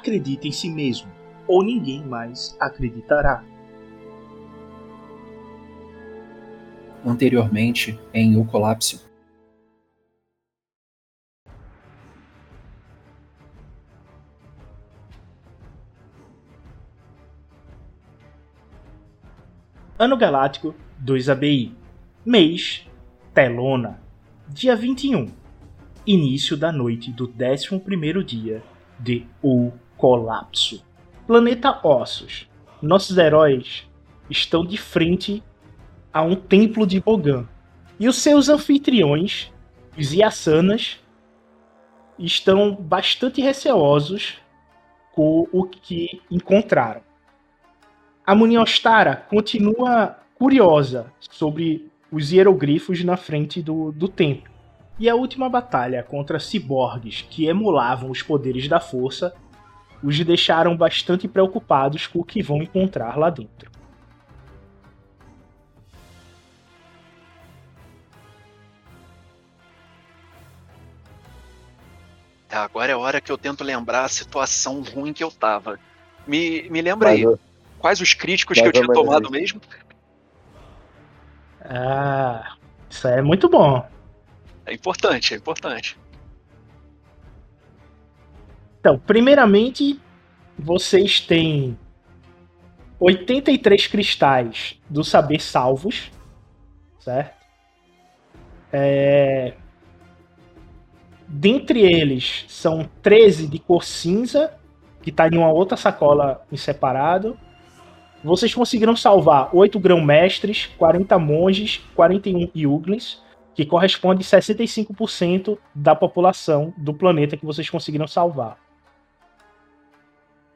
Acredite em si mesmo, ou ninguém mais acreditará. Anteriormente, em O Colapso. Ano Galáctico 2 ABI. Mês Telona. Dia 21. Início da noite do 11º dia de O Colapso. Planeta Ossos. Nossos heróis estão de frente a um templo de Bogan. E os seus anfitriões, os Yasanas, estão bastante receosos com o que encontraram. A Muniostara continua curiosa sobre os hieroglifos na frente do, do templo. E a última batalha contra ciborgues que emulavam os poderes da força os deixaram bastante preocupados com o que vão encontrar lá dentro. É, agora é a hora que eu tento lembrar a situação ruim que eu tava. Me, me lembra aí, quais os críticos que eu tinha tomado mesmo? Ah, isso é muito bom. É importante, é importante. Então, primeiramente, vocês têm 83 cristais do saber salvos, certo? É... Dentre eles, são 13 de cor cinza, que está em uma outra sacola em separado. Vocês conseguiram salvar 8 grão-mestres, 40 monges, 41 yuglins, que corresponde a 65% da população do planeta que vocês conseguiram salvar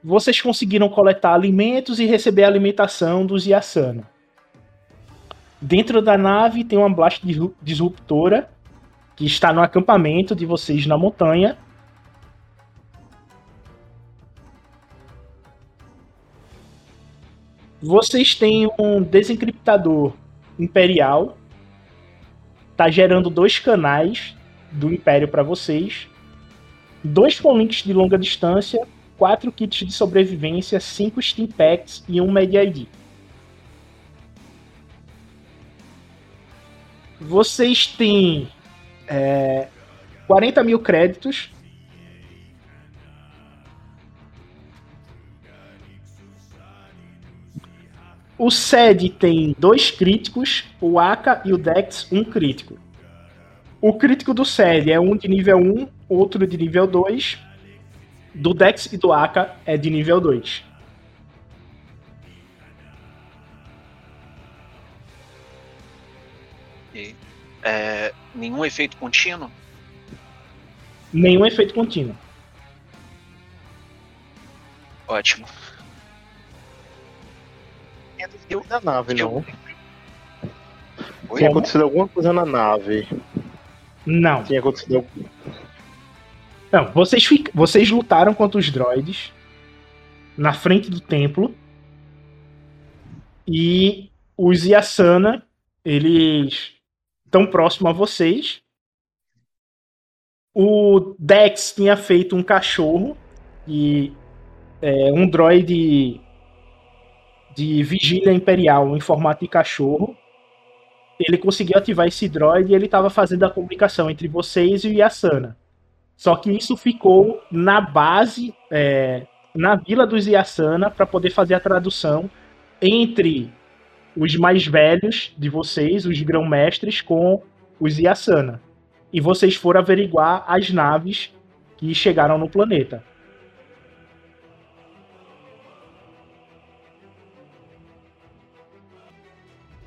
vocês conseguiram coletar alimentos e receber a alimentação dos Yasana. Dentro da nave tem uma blast disruptora que está no acampamento de vocês na montanha. Vocês têm um desencriptador imperial. Tá gerando dois canais do Império para vocês. Dois links de longa distância 4 kits de sobrevivência, 5 Steam Packs e um Media ID. Vocês têm é, 40 mil créditos. O SED tem dois críticos, o AK e o Dex, um crítico. O crítico do SED é um de nível 1, outro de nível 2, do Dex e do Aka é de nível 2. E, é, nenhum efeito contínuo? Nenhum efeito contínuo. Ótimo. Eu da nave, não. Tinha acontecido alguma coisa na nave. Não. Tinha acontecido alguma não, vocês, vocês lutaram contra os droids na frente do templo. E os Yasana, eles estão próximos a vocês. O Dex tinha feito um cachorro e é, um droid de vigília imperial em formato de cachorro. ele conseguiu ativar esse droid e ele estava fazendo a comunicação entre vocês e o Yasana. Só que isso ficou na base, é, na vila dos Yasana, para poder fazer a tradução entre os mais velhos de vocês, os grão-mestres, com os Yasana. E vocês foram averiguar as naves que chegaram no planeta.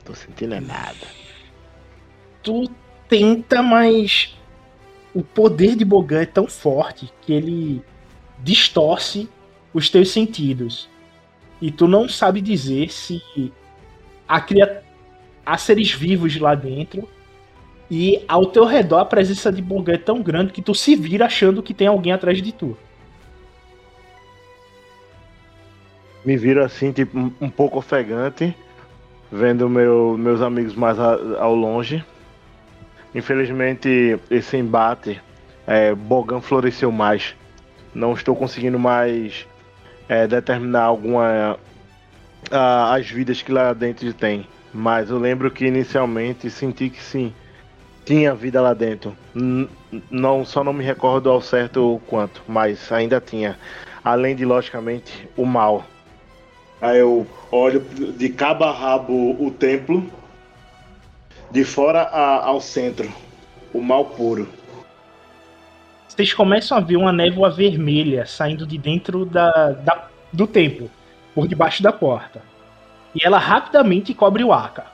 Tô sentindo é nada. Tu tenta, mas o poder de Bogan é tão forte que ele distorce os teus sentidos. E tu não sabe dizer se há, há seres vivos lá dentro e ao teu redor a presença de Bogan é tão grande que tu se vira achando que tem alguém atrás de tu. Me viro assim, tipo, um pouco ofegante vendo meu, meus amigos mais a, ao longe. Infelizmente, esse embate, é, Bogan floresceu mais. Não estou conseguindo mais é, determinar alguma a, as vidas que lá dentro tem. Mas eu lembro que inicialmente senti que sim, tinha vida lá dentro. N não só não me recordo ao certo o quanto, mas ainda tinha. Além de logicamente o mal. Aí eu olho de cabo a rabo o templo, de fora a, ao centro, o mal puro. Vocês começam a ver uma névoa vermelha saindo de dentro da, da do templo, por debaixo da porta. E ela rapidamente cobre o Aka.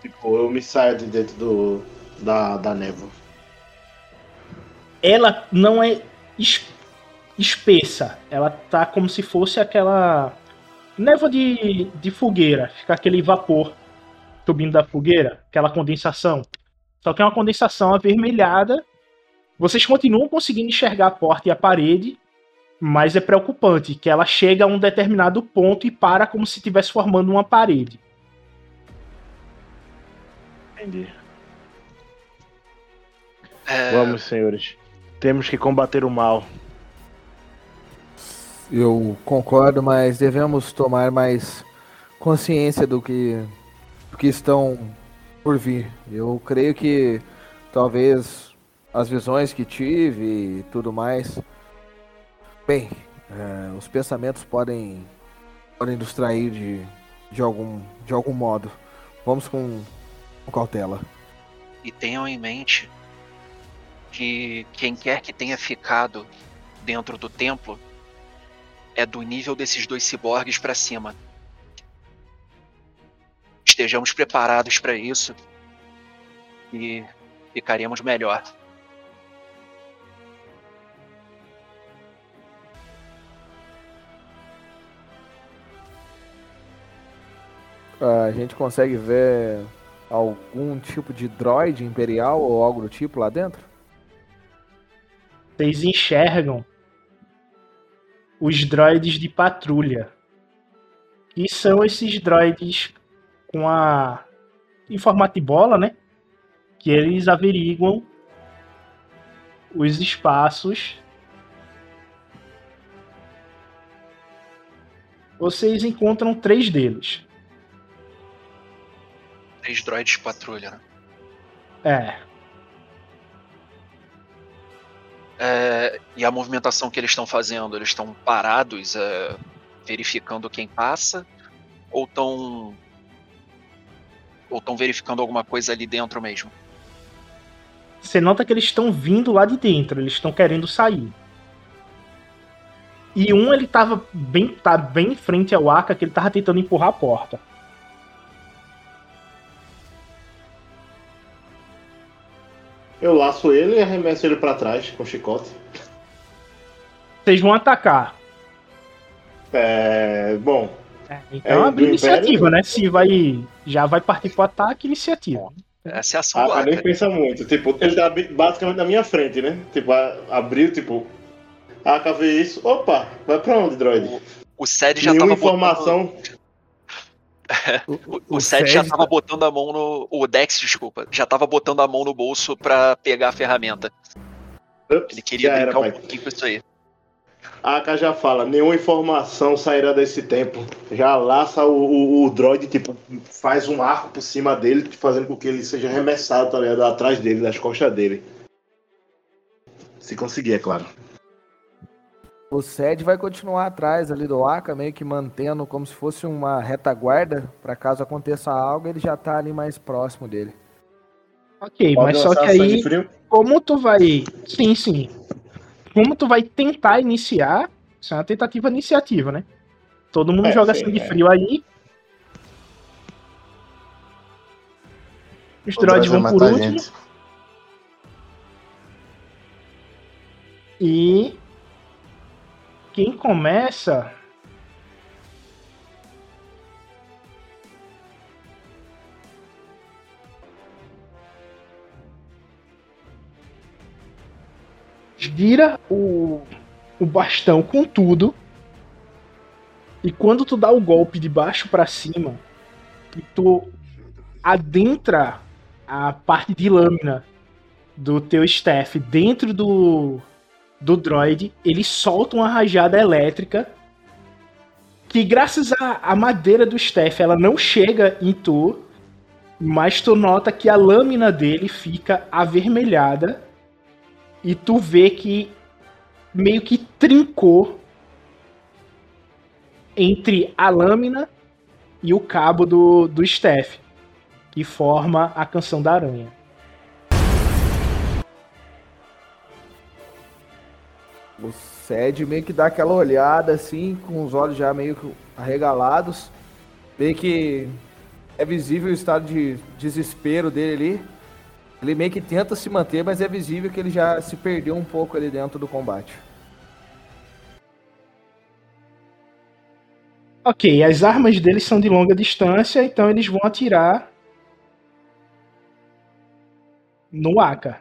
Tipo, eu me saio de dentro do, da, da névoa. Ela não é espessa. Ela tá como se fosse aquela névoa de, de fogueira, fica aquele vapor subindo da fogueira, aquela condensação. Só que é uma condensação avermelhada. Vocês continuam conseguindo enxergar a porta e a parede, mas é preocupante que ela chega a um determinado ponto e para como se estivesse formando uma parede. Entendi. É... Vamos, senhores. Temos que combater o mal. Eu concordo, mas devemos tomar mais consciência do que, que estão por vir. Eu creio que talvez as visões que tive e tudo mais. Bem, é, os pensamentos podem, podem nos trair de, de, algum, de algum modo. Vamos com, com cautela. E tenham em mente que quem quer que tenha ficado dentro do templo é do nível desses dois ciborgues para cima. Estejamos preparados para isso e ficaremos melhor. A gente consegue ver algum tipo de droid imperial ou algo do tipo lá dentro? Vocês enxergam os droids de patrulha. E são esses droids com a. em formato de bola, né? Que eles averiguam os espaços. Vocês encontram três deles. Três droids de patrulha, né? É. É, e a movimentação que eles estão fazendo, eles estão parados, é, verificando quem passa, ou estão ou estão verificando alguma coisa ali dentro mesmo? Você nota que eles estão vindo lá de dentro, eles estão querendo sair. E um ele tava bem, tá bem em frente ao Aka, que ele tava tentando empurrar a porta. Eu laço ele e arremesso ele para trás com chicote. Vocês vão atacar. É. Bom. É, então é, abre iniciativa, Império... né? Se vai. Já vai partir pro ataque, iniciativa. Essa é a ação ah, nem pensa muito. Tipo, ele tá basicamente na minha frente, né? Tipo, abriu, tipo. Ah, vê isso. Opa, vai pra onde, droid? O, o Sed já Nenhuma tava informação. Botando o, o, Seth já tava botando a mão no. O Dex, desculpa, já tava botando a mão no bolso para pegar a ferramenta. Ups, Ele queria brincar era, um pouquinho com isso aí. A Aka já fala, nenhuma informação sairá desse tempo. Já laça o, o, o droid, tipo, faz um arco por cima dele, fazendo com que ele seja arremessado, tá ligado? Atrás dele, das costas dele. Se conseguir, é claro. O Sed vai continuar atrás ali do Aka, meio que mantendo como se fosse uma retaguarda, para caso aconteça algo, ele já tá ali mais próximo dele. Ok, Pode mas só que aí, como tu vai. Sim, sim. Como tu vai tentar iniciar, isso é uma tentativa iniciativa, né? Todo mundo É, joga sim, sangue é. frio aí. Os droids droid vão por último. gente. E quem começa gira o, o bastão com tudo. E quando tu dá o golpe de baixo pra cima, e tu adentra a parte de lâmina do teu staff dentro do do droid, ele solta uma rajada elétrica que graças à, à madeira do staff ela não chega em tu, mas tu nota que a lâmina dele fica avermelhada e tu vê que meio que trincou entre a lâmina e o cabo do, do staff, que forma a canção da aranha. O Sed meio que dá aquela olhada assim, com os olhos já meio arregalados. Vê que é visível o estado de desespero dele ali. Ele meio que tenta se manter, mas é visível que ele já se perdeu um pouco ali dentro do combate. Ok, as armas deles são de longa distância, então eles vão atirar no Aka.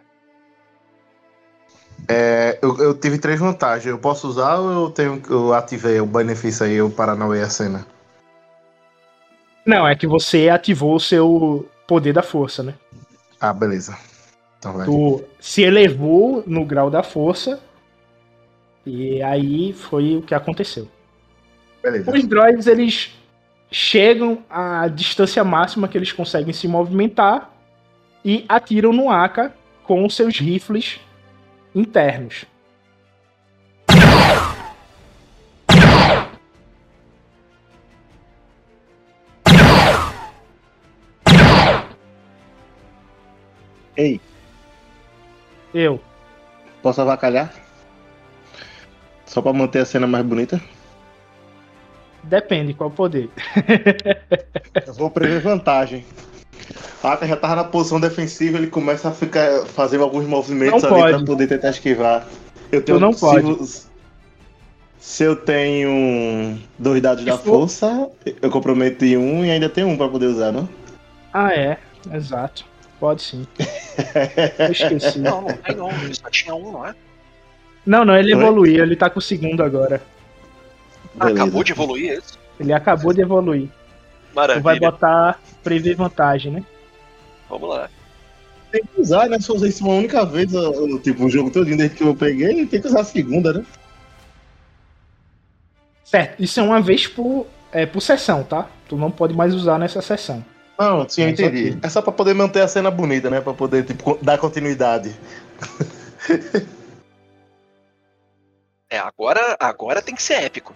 É, eu, eu tive três vantagens. Eu posso usar ou eu tenho eu ativei o benefício aí, o Paranauê a cena? Não, é que você ativou o seu poder da força, né? Ah, beleza. Então vai. Tu se elevou no grau da força e aí foi o que aconteceu. Beleza. Os droids eles chegam à distância máxima que eles conseguem se movimentar e atiram no Aka com seus rifles internos. Ei, Eu. posso avacalhar? Só pra manter a cena mais bonita? Depende qual poder. Eu vou prever vantagem. A Aka já tava na posição defensiva, ele começa a ficar fazendo alguns movimentos Não ali pode. pra poder tentar esquivar. Eu Tu não se pode. Se eu tenho dois dados da Se for- força, eu comprometo em um e ainda tem um pra poder usar, não? Ah, é. Exato. Pode sim. Eu esqueci. Não, não tem um, ele só tinha um, não é? Não, não, ele Oi? evoluiu. Ele tá com o segundo agora. Ah, acabou de evoluir isso? Ele acabou de evoluir. Tu vai Maravilha. botar prever vantagem, né? Vamos lá. Tem que usar, né? Se eu usar isso uma única vez, tipo, o jogo todo desde que eu peguei, tem que usar a segunda, né? Certo, isso é uma vez por, é, por sessão, tá? Tu não pode mais usar nessa sessão. Não, sim, eu entendi. É só pra poder manter a cena bonita, né? Pra poder, tipo, dar continuidade. É, agora, agora tem que ser épico.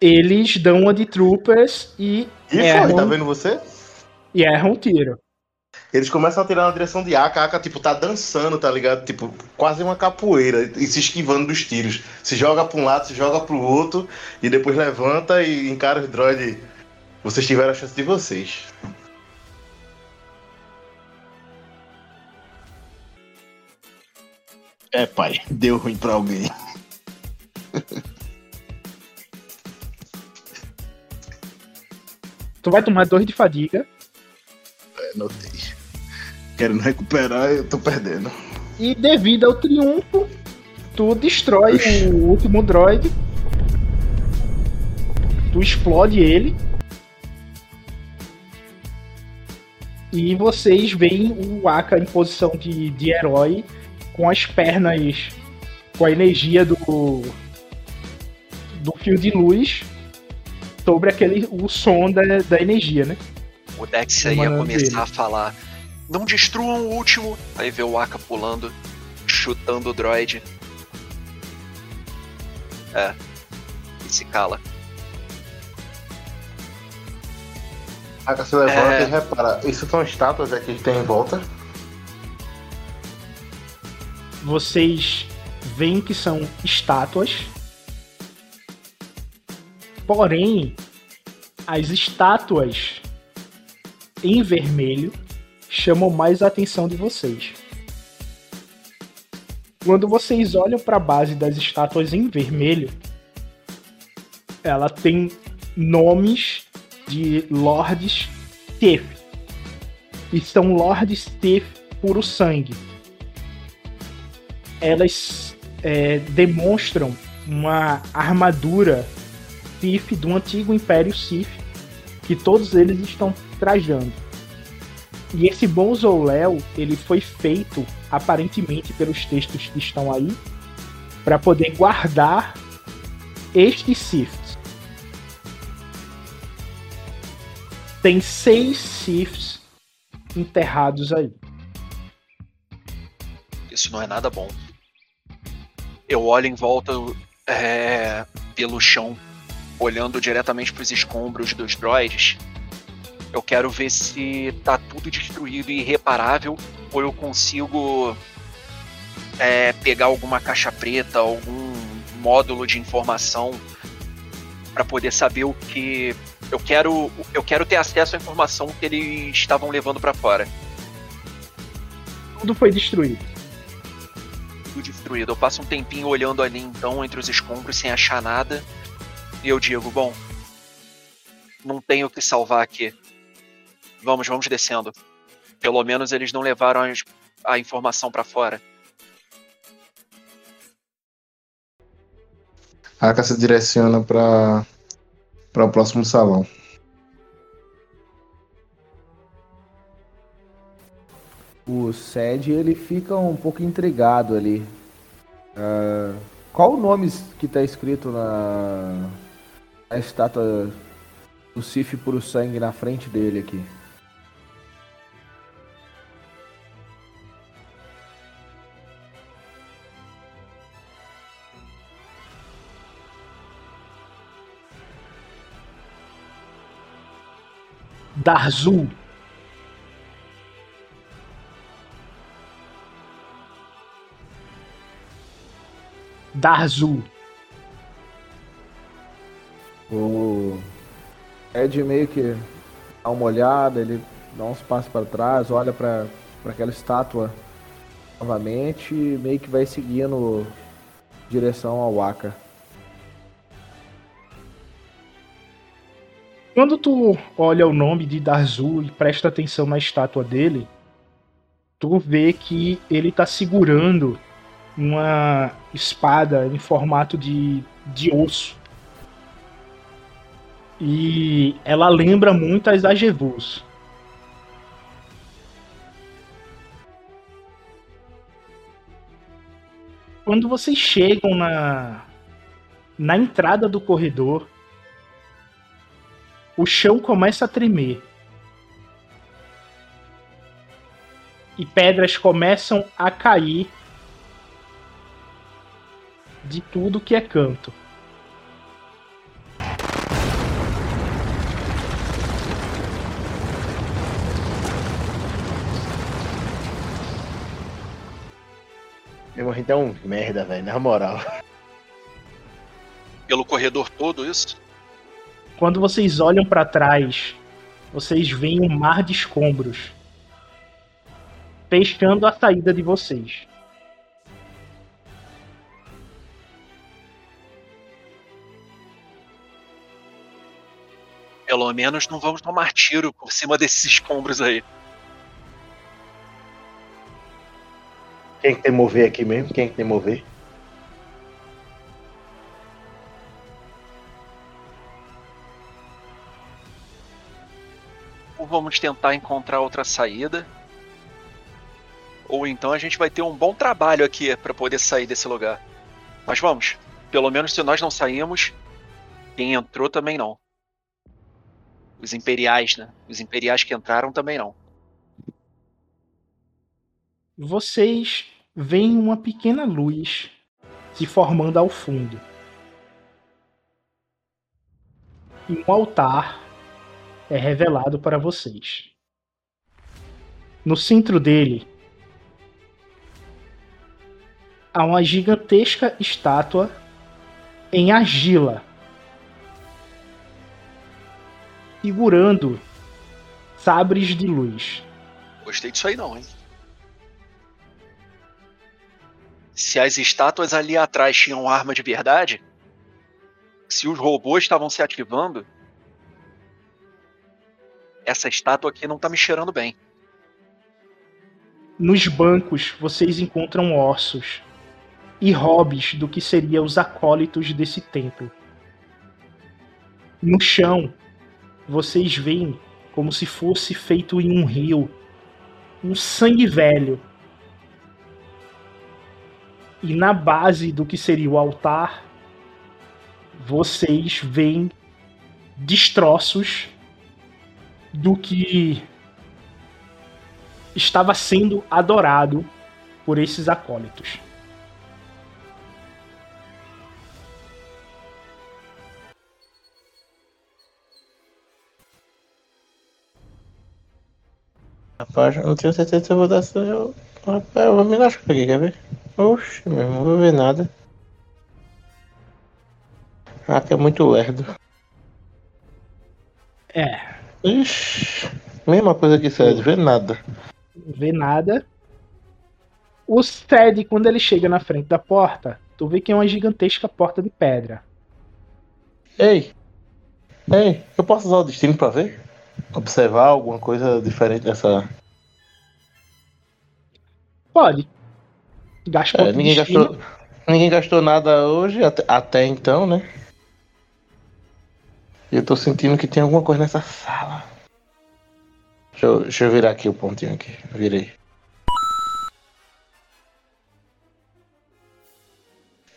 Eles dão uma de troopers e E erram, foi, tá vendo você? e erram o tiro. Eles começam a tirar na direção de Aka, a Aka, tipo, tá dançando, tá ligado? Tipo, quase uma capoeira, e se esquivando dos tiros. Se joga pra um lado, se joga pro outro, e depois levanta e encara os droids. Vocês tiveram a chance de vocês. É, pai, deu ruim pra alguém. Tu vai tomar dois de fadiga. É, notei. Querendo recuperar, eu tô perdendo. E devido ao triunfo, tu destrói o último droid. Tu explode ele. E vocês veem o Aka em posição de, de herói, com as pernas com a energia do do fio de luz sobre aquele o som da, da energia, né? O Dex ia Emanando começar dele. a falar: Não destruam o último. Aí vê o Aka pulando, chutando o droid. É. E se cala. Aka se levanta É. e repara. Isso são estátuas aqui que tem em volta. vocês veem que são estátuas. Porém, as estátuas em vermelho chamam mais a atenção de vocês. Quando vocês olham para a base das estátuas em vermelho, ela tem nomes de lords Tef. E são lords Tef puro sangue elas é, demonstram uma armadura Sith do antigo Império Sith que todos eles estão trajando. E esse mausoléu ele foi feito aparentemente pelos textos que estão aí para poder guardar estes Siths. Tem seis Siths enterrados aí. Isso não é nada bom. Eu olho em volta é, pelo chão, olhando diretamente para os escombros dos droids. Eu quero ver se tá tudo destruído e irreparável, ou eu consigo é, pegar alguma caixa preta, algum módulo de informação para poder saber o que eu quero. Eu quero ter acesso à informação que eles estavam levando para fora. Tudo foi destruído. tudo destruído. Eu passo um tempinho olhando ali então entre os escombros sem achar nada. E eu digo, bom, não tenho o que salvar aqui. Vamos, vamos descendo. Pelo menos eles não levaram as- a informação pra fora. Aka se direciona para para o próximo salão. O Sed ele fica um pouco intrigado ali. Ah, qual o nome que tá escrito na, na estátua do Sif puro sangue na frente dele aqui? Darzul. Darzul. O Ed meio que dá uma olhada, ele dá uns passos para trás, olha para aquela estátua novamente e meio que vai seguindo direção ao Aka. Quando tu olha o nome de Darzul e presta atenção na estátua dele, tu vê que ele tá segurando uma espada em formato de, de osso. E ela lembra muito as Agevus. Quando vocês chegam na, na entrada do corredor, o chão começa a tremer. E pedras começam a cair de tudo que é canto. Meu irmão, é um merda, velho, na moral. Pelo corredor todo, isso? Quando vocês olham para trás, vocês veem um mar de escombros fechando a saída de vocês. Pelo menos não vamos tomar tiro por cima desses escombros aí. Quem que tem mover aqui mesmo? Quem que tem mover? Vamos tentar encontrar outra saída. Ou então a gente vai ter um bom trabalho aqui pra poder sair desse lugar. Mas vamos. Pelo menos se nós não saímos, quem entrou também não. Os imperiais, né? Os imperiais que entraram também não. Vocês veem uma pequena luz se formando ao fundo. E um altar é revelado para vocês. No centro dele há uma gigantesca estátua em argila, segurando sabres de luz. Gostei disso aí não, hein? Se as estátuas ali atrás tinham arma de verdade, se os robôs estavam se ativando, essa estátua aqui não tá me cheirando bem. Nos bancos vocês encontram ossos e hobbies do que seriam os acólitos desse templo. No chão, vocês veem como se fosse feito em um rio, um sangue velho. E na base do que seria o altar, vocês veem destroços do que estava sendo adorado por esses acólitos. Rapaz, eu não tenho certeza se eu vou dar essa. Eu, rapaz, eu vou me lascar aqui, quer ver? Oxe, meu irmão, não vou ver nada. Ah, que é muito lerdo. É, Ixi, mesma coisa que César, vê nada. vê nada. O Ced, quando ele chega na frente da porta, tu vê que é uma gigantesca porta de pedra. Ei, ei, eu posso usar o destino pra ver? Observar alguma coisa diferente dessa. Pode. Gasta É, ninguém destino. gastou. Ninguém gastou nada hoje, até, até então, né? E eu tô sentindo que tem alguma coisa nessa sala. Deixa eu, deixa eu virar aqui o pontinho aqui. Virei.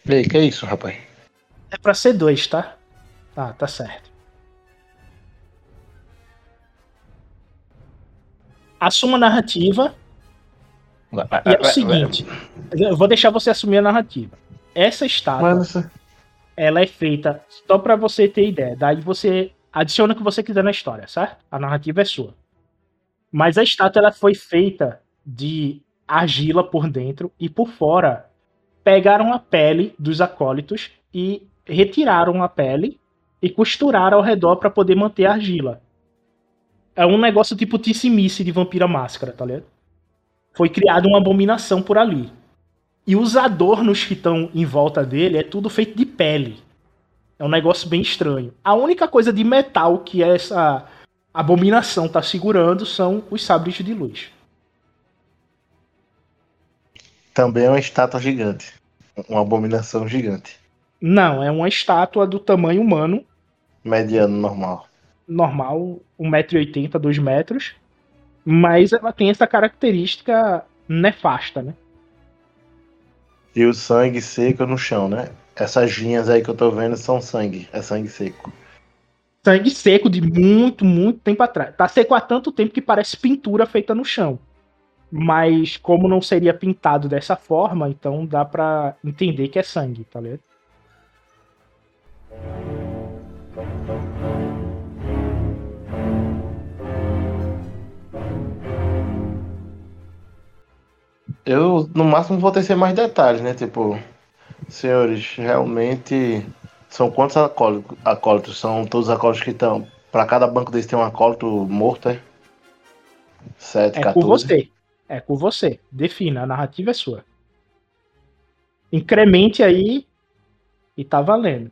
Ei, que é isso, rapaz? É pra ser dois, tá? Ah, tá certo. Assuma a narrativa e é o seguinte. Eu vou deixar você assumir a narrativa. Essa estátua, Mano, ela é feita só pra você ter ideia. Daí você adiciona o que você quiser na história, certo? A narrativa é sua. Mas a estátua ela foi feita de argila por dentro e por fora. Pegaram a pele dos acólitos e retiraram a pele e costuraram ao redor pra poder manter a argila. É um negócio tipo tissimice de Vampira Máscara, tá ligado? Foi criada uma abominação por ali. E os adornos que estão em volta dele é tudo feito de pele. É um negócio bem estranho. A única coisa de metal que essa abominação tá segurando são os sabres de luz. Também é uma estátua gigante. Uma abominação gigante. Não, é uma estátua do tamanho humano, Mediano normal. normal, 1,80m, 2 metros. Mas ela tem essa característica nefasta, né? E o sangue seco no chão, né? Essas linhas aí que eu tô vendo são sangue. É sangue seco. Sangue seco de muito, muito tempo atrás. Tá seco há tanto tempo que parece pintura feita no chão. Mas como não seria pintado dessa forma, então dá pra entender que é sangue, tá ligado? Eu, no máximo, vou tecer mais detalhes, né? Tipo, senhores, realmente são quantos acólitos? acólitos? São todos os acólitos que estão. Pra cada banco desse tem um acólito morto, é? 7, É 14. com você. É com você. Defina, a narrativa é sua. Incremente aí e tá valendo.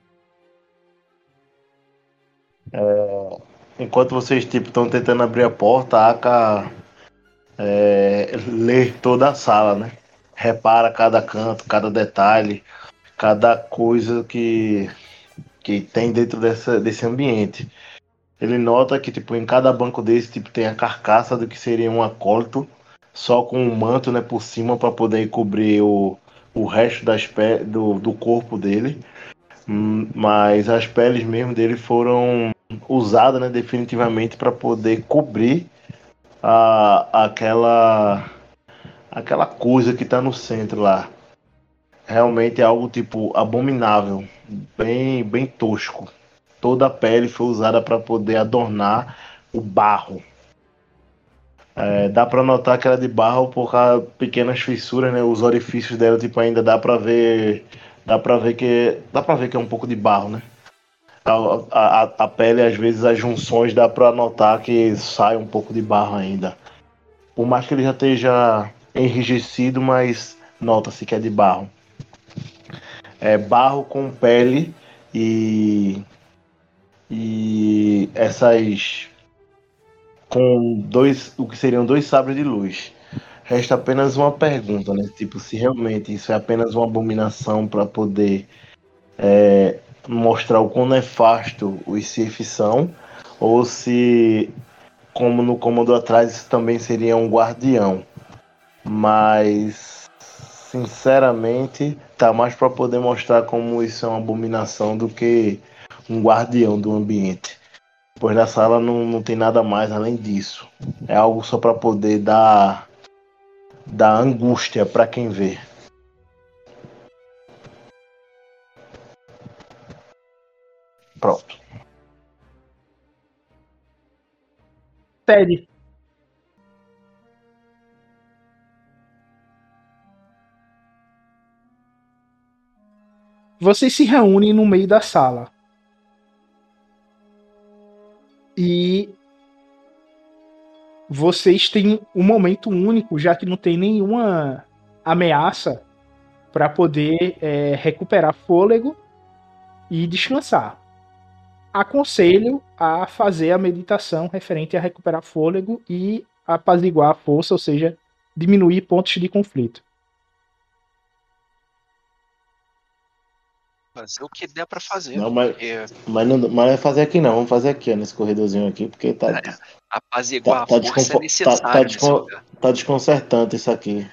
Enquanto vocês tipo estão tentando abrir a porta, a Aka é, lê toda a sala, né? Repara cada canto, cada detalhe, cada coisa que, que tem dentro dessa, desse ambiente. Ele nota que tipo em cada banco desse tipo tem a carcaça do que seria um acólito, só com um manto né, por cima para poder cobrir o, o resto das pe do, do corpo dele, hum, mas as peles mesmo dele foram usadas né, definitivamente para poder cobrir a, aquela aquela coisa que está no centro lá. Realmente é algo tipo abominável, bem bem tosco. Toda a pele foi usada para poder adornar o barro. É, dá para notar que era de barro por causa pequenas fissuras, né? Os orifícios dela, tipo, ainda dá para ver, dá para ver que dá para ver que é um pouco de barro, né? A, a, a pele, às vezes, as junções dá para notar que sai um pouco de barro ainda. Por mais que ele já esteja enrijecido, mas nota-se que é de barro. É barro com pele e e essas com dois, o que seriam dois sabres de luz. Resta apenas uma pergunta, né? Tipo, se realmente isso é apenas uma abominação para poder é, mostrar o quão nefasto os Sith são, ou se, como no comando atrás, isso também seria um guardião. Mas, sinceramente, tá mais para poder mostrar como isso é uma abominação do que um guardião do ambiente. Pois na sala não, não tem nada mais além disso. É algo só para poder dar, dar angústia para quem vê. Pronto. Ted. Vocês se reúnem no meio da sala. E vocês têm um momento único, já que não tem nenhuma ameaça para poder é, recuperar fôlego e descansar. Aconselho a fazer a meditação referente a recuperar fôlego e apaziguar a força, ou seja, diminuir pontos de conflito. Fazer o que der pra fazer. Não, mas, porque mas, não, mas não é fazer aqui não, vamos fazer aqui, ó, nesse corredorzinho aqui, porque tá, É. apaziguar Tá- tá a força desconfo- é necessário. tá- tá descon- tá desconcertante isso aqui.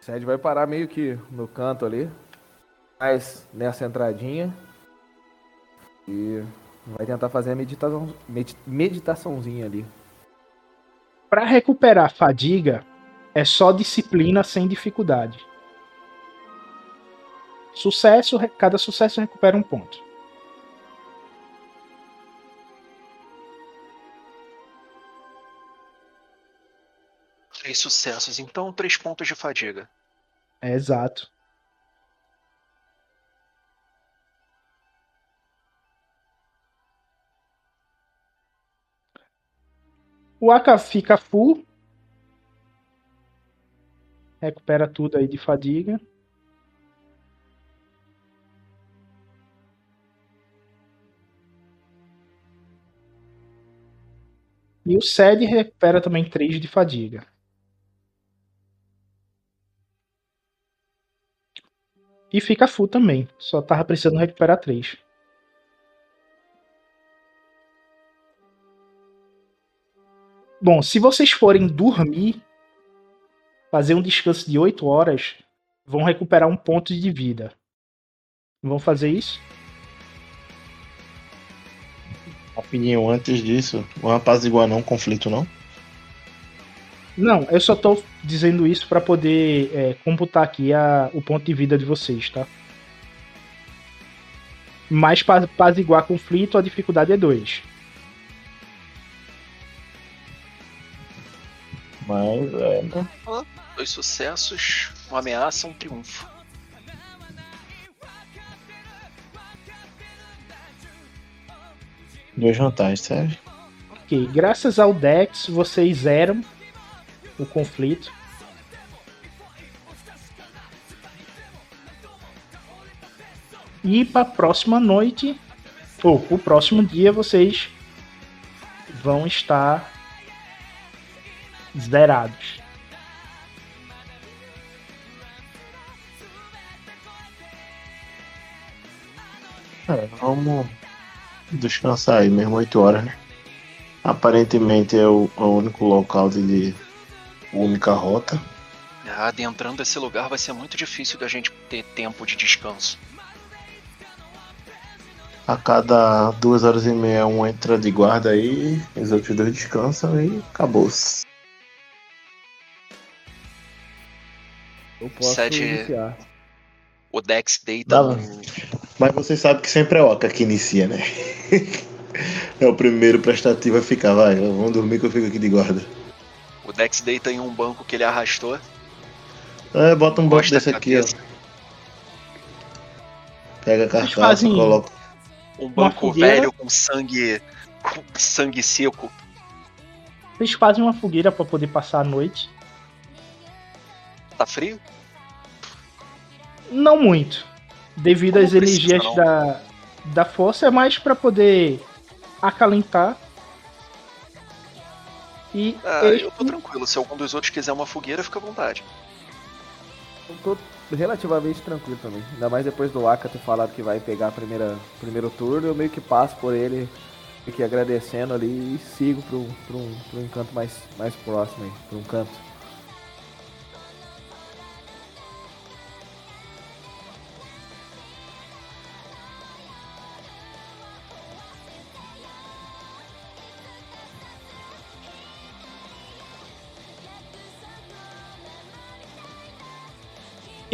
O Sed vai parar meio que no canto ali. Mas nessa entradinha. E vai tentar fazer a meditação, medi- meditaçãozinha ali. Para recuperar fadiga, é só disciplina sem dificuldade. Sucesso, cada sucesso recupera um ponto. Três sucessos, então três pontos de fadiga. É exato. O Aka fica full. Recupera tudo aí de fadiga. E o Sed recupera também 3 de fadiga. E fica full também. Só tava precisando recuperar 3. Bom, se vocês forem dormir, fazer um descanso de 8 horas, vão recuperar um ponto de vida. Vão fazer isso? Rapidinho, antes disso, vamos apaziguar não, conflito não. Não, eu só tô dizendo isso pra poder é, computar aqui a, o ponto de vida de vocês, tá? Mas para apaziguar conflito, a dificuldade é 2. Mas é? Dois sucessos, uma ameaça, um triunfo. Duas vantagens, serve? Ok, graças ao Dex, vocês zeram o conflito. E para próxima noite, ou o próximo dia, vocês vão estar zerados. É, vamos descansar aí mesmo 8 horas, né? Aparentemente é o, é o único local de. a única rota. Adentrando esse lugar vai ser muito difícil da gente ter tempo de descanso. A cada duas horas e meia um entra de guarda aí, os outros dois descansam e acabou-se. Eu posso Sete- iniciar. O Dex deita no... Mas você sabe que sempre é Oca que inicia, né? é o primeiro prestativo a ficar, vai, vamos dormir que eu fico aqui de guarda. O Dex deita em um banco que ele arrastou. É, bota um banco desse aqui, ó. Pega a carcaça, fazem- coloca. Um banco fogueira. velho com sangue. com sangue seco. Vocês fazem uma fogueira pra poder passar a noite. Tá frio? Não muito. Devido Como às precisa, energias não? da, da força, é mais pra poder acalentar. E Ah, este- eu tô tranquilo. Se algum dos outros quiser uma fogueira, fica à vontade. Eu tô relativamente tranquilo também. Ainda mais depois do Aka ter falado que vai pegar a primeira primeiro turno, eu meio que passo por ele, que agradecendo ali e sigo pro, pro, um, pro um canto mais, mais próximo aí, pra um canto.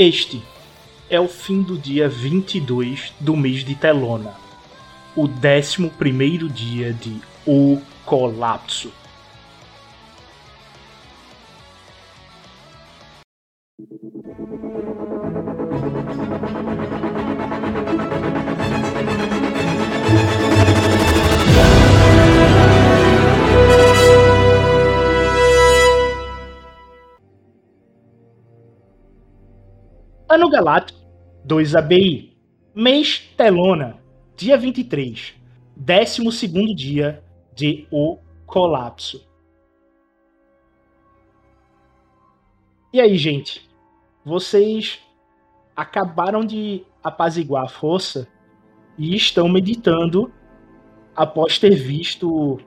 Este é o fim do dia 22 do mês de Telona, o 11 primeiro dia de O Colapso. Ano Galáctico 2 ABI. Mês Telona, dia 23. 12 dia de O Colapso. E aí, gente? Vocês acabaram de apaziguar a força e estão meditando após ter visto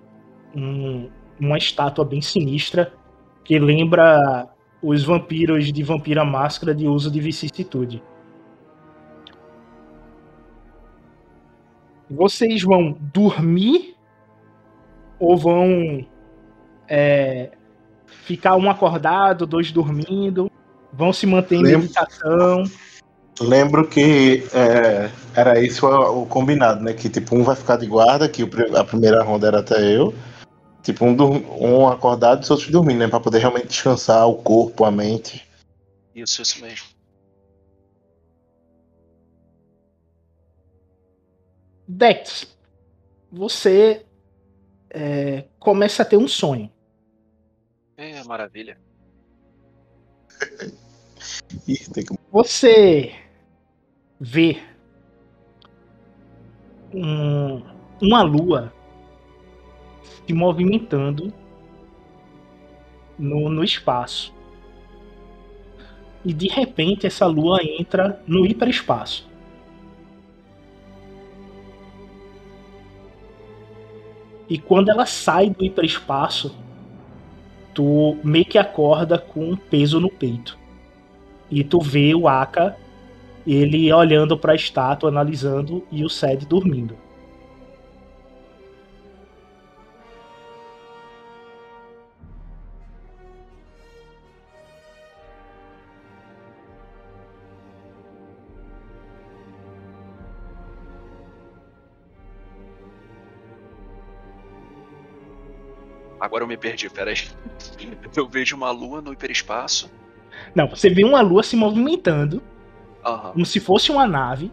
um- uma estátua bem sinistra que lembra os vampiros de Vampira Máscara de uso de vicissitude. Vocês vão dormir ou vão é, ficar um acordado, dois dormindo? Vão se manter em meditação? Lembro que é, era isso o, combinado, né? Que tipo, um vai ficar de guarda, que a primeira ronda era até eu. Tipo, um, um acordado e os outros dormindo, né? Pra poder realmente descansar o corpo, a mente. Isso, isso mesmo. Dex, você é, começa a ter um sonho. É, maravilha. Ih, tem que... Você vê um- uma lua se movimentando no, no espaço. E de repente essa lua entra no hiperespaço. E quando ela sai do hiperespaço, tu meio que acorda com um peso no peito. E tu vê o Aka, ele olhando pra estátua, analisando, e o Sed dormindo. Agora eu me perdi, peraí. Eu vejo uma lua no hiperespaço. Não, você vê uma lua se movimentando, Aham. como se fosse uma nave.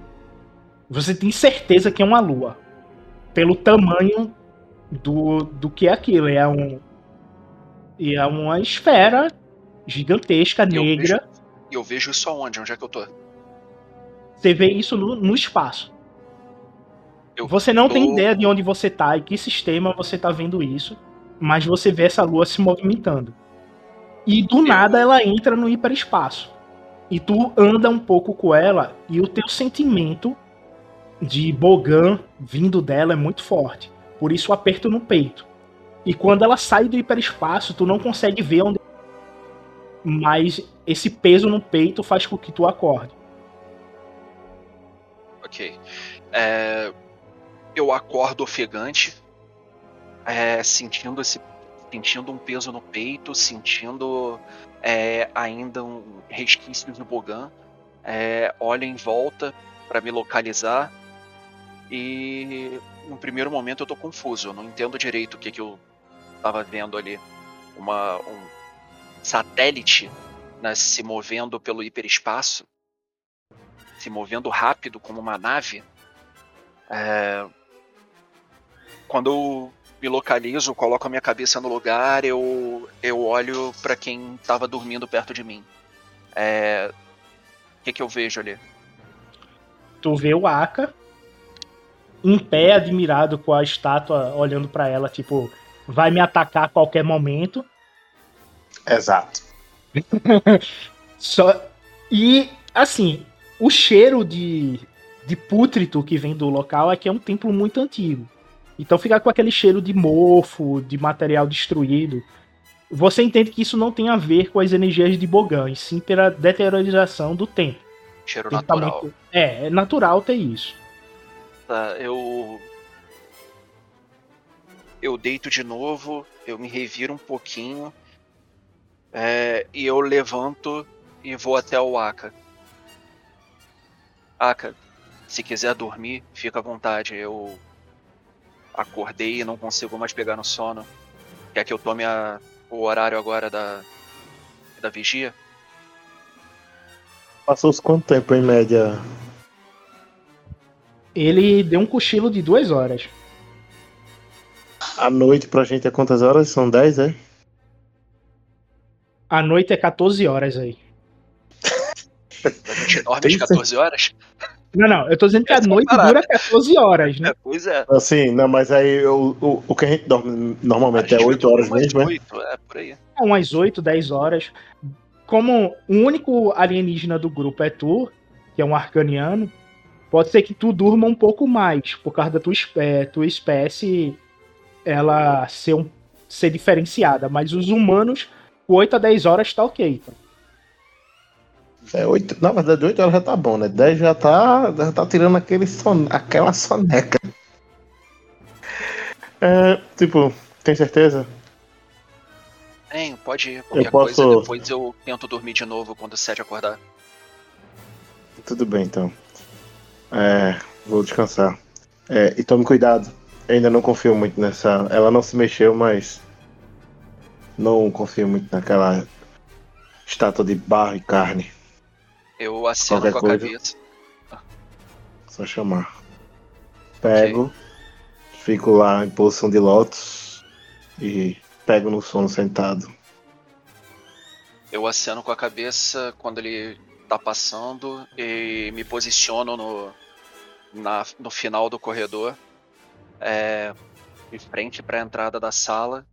Você tem certeza que é uma lua. Pelo tamanho do, do que é aquilo. É, um, é uma esfera gigantesca, eu negra. E eu vejo isso aonde? Onde é que eu tô? Você vê isso no, no espaço. Eu Você não tem tô- ideia de onde você tá e que sistema você tá vendo isso, mas você vê essa lua se movimentando. E do nada ela entra no hiperespaço. E tu anda um pouco com ela e o teu sentimento de Bogan vindo dela é muito forte. Por isso o aperto no peito. E quando ela sai do hiperespaço, tu não consegue ver onde mas esse peso no peito faz com que tu acorde. Ok. É, eu acordo ofegante, é, sentindo esse, sentindo um peso no peito, sentindo é, ainda um resquício do Bogan. É, olho em volta para me localizar e no primeiro momento eu tô confuso, eu não entendo direito o que, que eu tava vendo ali. Uma, um satélite né, se movendo pelo hiperespaço, se movendo rápido como uma nave. É... Quando eu me localizo, coloco a minha cabeça no lugar, eu, eu olho para quem estava dormindo perto de mim. É... O que, que eu vejo ali? Tu vê o Aka em pé, admirado com a estátua, olhando para ela, tipo, vai me atacar a qualquer momento. Exato. Só e assim, o cheiro de de pútrito que vem do local é que é um templo muito antigo. Então ficar com aquele cheiro de mofo, de material destruído. Você entende que isso não tem a ver com as energias de Bogan, e sim pela deteriorização do templo. Cheiro natural. É, é natural ter isso. Tá, eu. Eu deito de novo, eu me reviro um pouquinho. É, e eu levanto e vou até o Aka. Aka, se quiser dormir, fica à vontade. Eu acordei e não consigo mais pegar no sono. Quer que eu tome a, o horário agora da, da vigia? Passou-se quanto tempo em média? Ele deu um cochilo de duas horas. A noite pra gente é quantas horas? São 10, é? A noite é 14 horas aí. A gente às 14 horas? Não, não, eu tô dizendo que a Essa é a noite parada. dura 14 horas, né? É, pois é. Assim, não, mas aí o, o, o que a gente dorme normalmente é Acho que 8 horas mesmo, né? oito, É, por aí. É umas 8, 10 horas. Como o único alienígena do grupo é tu, que é um arcaniano, pode ser que tu durma um pouco mais, por causa da tua, espé tua espécie ela ser, um, ser diferenciada. Mas os humanos, 8 a 10 horas tá ok. Tá? É 8, na verdade 8 horas já tá bom, né? 10 já tá, já tá tirando aquele son, aquela soneca. É, tipo, tem certeza? Tenho, pode ir. Qualquer posso- coisa, depois eu tento dormir de novo quando o Sete acordar. Tudo bem, então. É, vou descansar. É, e tome cuidado. Eu ainda não confio muito nessa. Ela não se mexeu, mas. Não confio muito naquela estátua de barro e carne. Eu aceno Qualquer com a coisa. cabeça. Só chamar. Pego, fico lá em posição de lótus e pego no sono sentado. Eu aceno com a cabeça quando ele tá passando e me posiciono no, na- no final do corredor, é, de frente para a entrada da sala,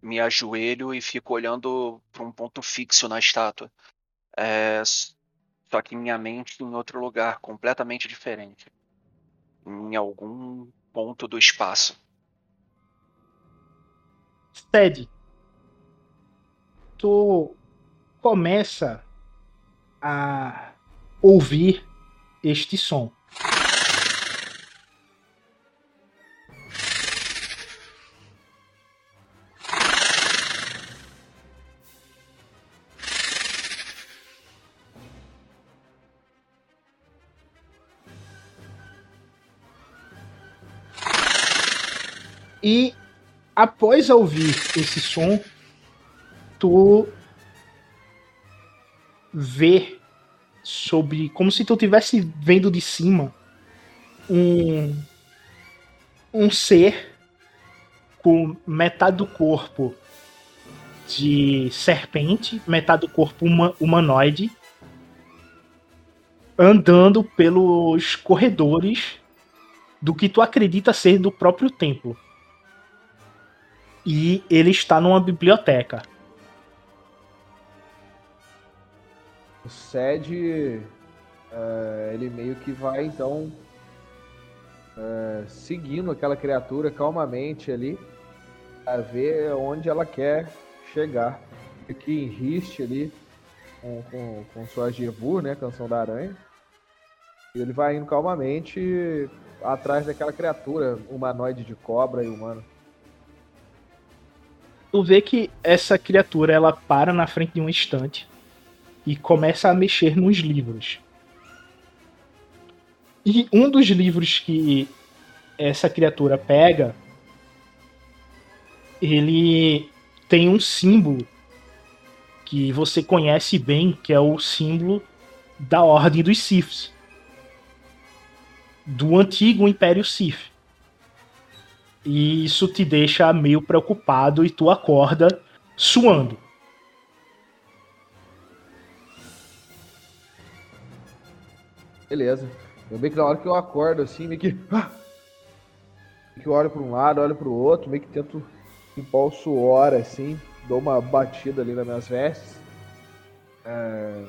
me ajoelho e fico olhando para um ponto fixo na estátua. É, s- só que minha mente em outro lugar, completamente diferente. Em algum ponto do espaço. Ted, tu começa a ouvir este som. E após ouvir esse som, tu vê sobre como se tu estivesse vendo de cima um um ser com metade do corpo de serpente, metade do corpo huma- humanoide, andando pelos corredores do que tu acredita ser do próprio templo. E ele está numa biblioteca. O Sed, é, ele meio que vai então é, seguindo aquela criatura calmamente ali a ver onde ela quer chegar. aqui em Rist ali com, com, com sua Jevur, né? Canção da Aranha. E ele vai indo calmamente atrás daquela criatura humanoide de cobra e humano. Tu vê que essa criatura ela para na frente de um estante e começa a mexer nos livros. E um dos livros que essa criatura pega, ele tem um símbolo que você conhece bem, que é o símbolo da Ordem dos Siths. Do antigo Império Sith. E isso te deixa meio preocupado e tu acorda suando. Beleza. Eu bem que na hora que eu acordo assim, meio que. Ah! que eu olho para um lado, olho para o outro, meio que tento limpar o suor assim, dou uma batida ali nas minhas vestes. É...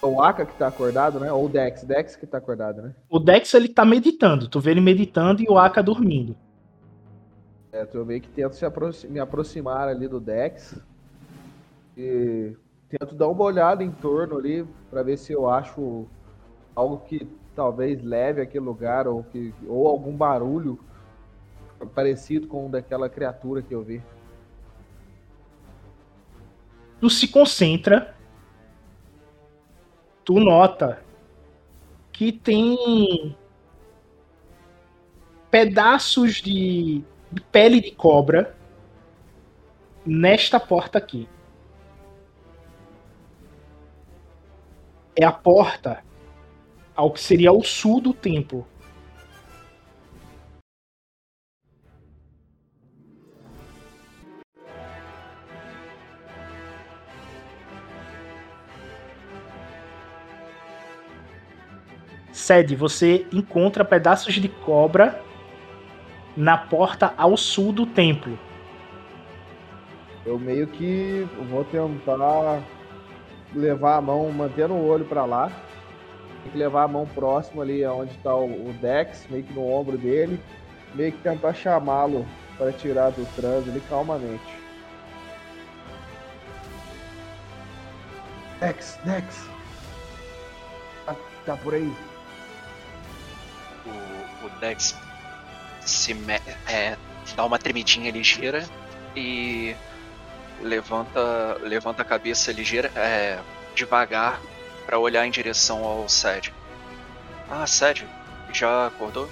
O Aka que tá acordado, né? Ou o Dex, Dex que tá acordado, né? O Dex ele tá meditando, tu vê ele meditando e o Aka dormindo. É, eu meio que tento me aproximar ali do Dex e tento dar uma olhada em torno ali para ver se eu acho algo que talvez leve aquele lugar ou que ou algum barulho parecido com o daquela criatura que eu vi. Tu se concentra, tu nota que tem pedaços de, pele de cobra nesta porta aqui. É a porta ao que seria o sul do templo. Sede, você encontra pedaços de cobra na porta ao sul do templo. Eu meio que vou tentar levar a mão, mantendo o olho para lá. Tem que levar a mão próximo ali onde está o Dex, meio que no ombro dele, meio que tentar chamá-lo para tirar do transe ali calmamente. Dex, Dex. Tá, tá por aí o, o Dex se é, dá uma tremidinha ligeira e levanta, levanta a cabeça ligeira, é, devagar, para olhar em direção ao Sed. Ah, Sed, já acordou?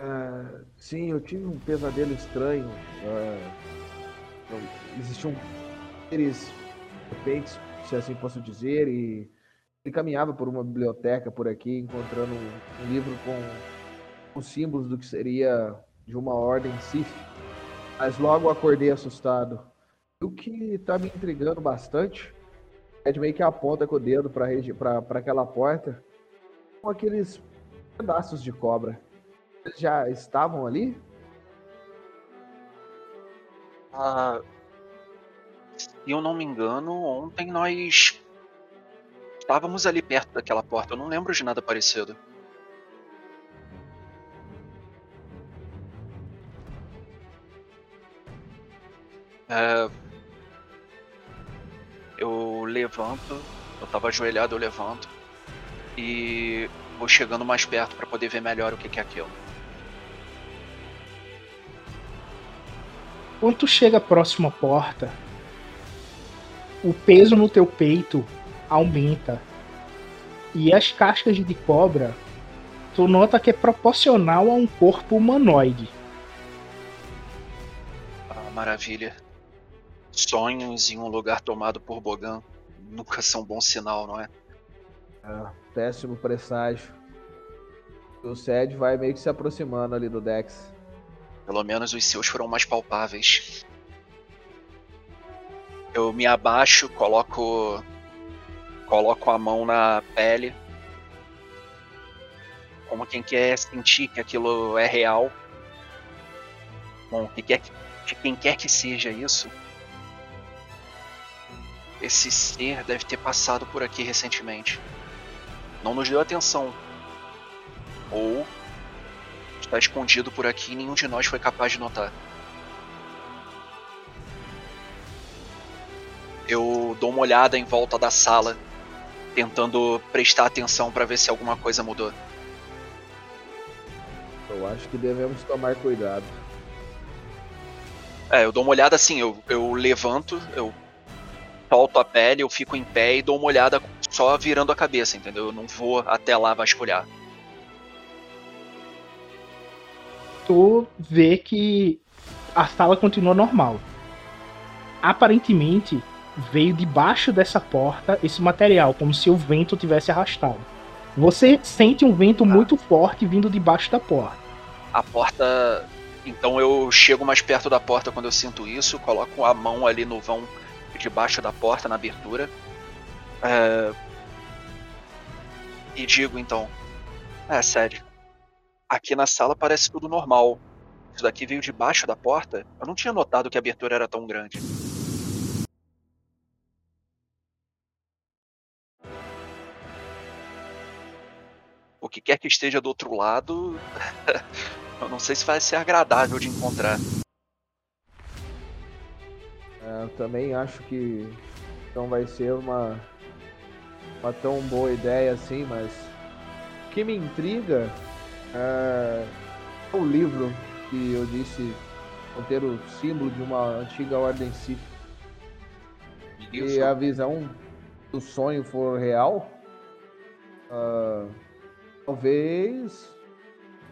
Uh, sim, eu tive um pesadelo estranho. Uh, existiam seres perfeitos, se assim posso dizer, e ele caminhava por uma biblioteca por aqui, encontrando um, livro com os símbolos do que seria de uma ordem Sith. Mas logo acordei assustado. O que está me intrigando bastante é de meio que aponta com o dedo para aquela porta com aqueles pedaços de cobra. Eles já estavam ali? Ah, se eu não me engano, ontem nós Estávamos ali perto daquela porta, eu não lembro de nada parecido. É... Eu levanto, eu tava ajoelhado, eu levanto e vou chegando mais perto para poder ver melhor o que, que é aquilo. Quando tu chega próximo à porta, o peso no teu peito aumenta. E as cascas de cobra, tu nota que é proporcional a um corpo humanoide. Ah, maravilha. Sonhos em um lugar tomado por Bogan nunca são um bom sinal, não é? é péssimo presságio. O Sed vai meio que se aproximando ali do Dex. Pelo menos os seus foram mais palpáveis. Eu me abaixo, coloco coloco a mão na pele, como quem quer sentir que aquilo é real. Bom, que quer, de quem quer que seja isso, esse ser deve ter passado por aqui recentemente. Não nos deu atenção. Ou está escondido por aqui e nenhum de nós foi capaz de notar. eu dou uma olhada em volta da sala, tentando prestar atenção para ver se alguma coisa mudou. Eu acho que devemos tomar cuidado. É, eu dou uma olhada assim, eu, eu levanto, eu solto a pele, eu fico em pé e dou uma olhada só virando a cabeça, entendeu? Eu não vou até lá vasculhar. Tu vê que a sala continua normal. Aparentemente, veio debaixo dessa porta esse material, como se o vento tivesse arrastado. Você sente um vento Ah. muito forte vindo debaixo da porta. A porta. Então eu chego mais perto da porta quando eu sinto isso, coloco a mão ali no vão debaixo da porta, na abertura. É, E digo então: É sério, aqui na sala parece tudo normal. Isso daqui veio debaixo da porta? Eu não tinha notado que a abertura era tão grande. O que quer que esteja do outro lado, eu não sei se vai ser agradável de encontrar. É, eu também acho que não vai ser uma, uma tão boa ideia assim, mas o que me intriga é o livro que eu disse conter o símbolo de uma antiga ordem Sith. Se a visão do sonho for real, ah, talvez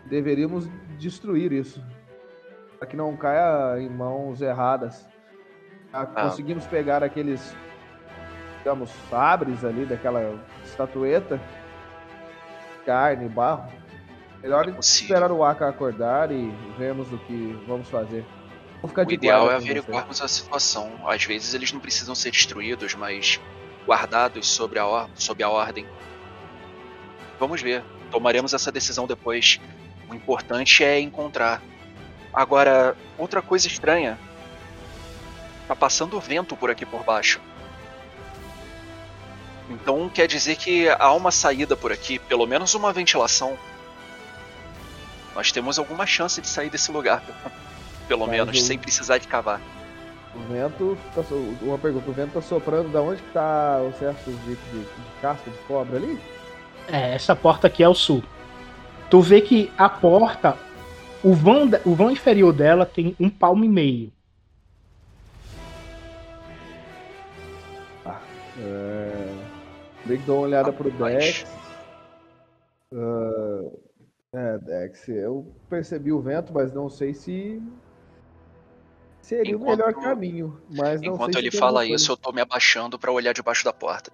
deveríamos destruir isso. Para que não caia em mãos erradas. Ah, Conseguimos pegar aqueles, digamos, sabres ali daquela estatueta, carne, barro. Melhor É esperar o Aka acordar e vermos o que vamos fazer. Vou ficar O de ideal é você. averiguarmos a situação. Às vezes eles não precisam ser destruídos, mas guardados a or sob a ordem. Vamos ver. Tomaremos essa decisão depois. O importante é encontrar. Agora, outra coisa estranha. Tá passando vento por aqui por baixo. Então quer dizer que há uma saída por aqui, pelo menos uma ventilação. Nós temos alguma chance de sair desse lugar. Pelo Mas menos, o- sem precisar de cavar. O vento, tá so- uma pergunta, o vento tá soprando da onde que tá os restos de, de, de casca de cobra ali? É, essa porta aqui é o sul. Tu vê que a porta, o vão, o vão inferior dela tem um palmo e meio. É... Bem que dou uma olhada pro Rapaz. Dex. Ah, É, Dex, eu percebi o vento, mas não sei se seria o Enquanto- melhor caminho. Mas não Enquanto ele fala isso, eu tô me abaixando pra olhar debaixo da porta.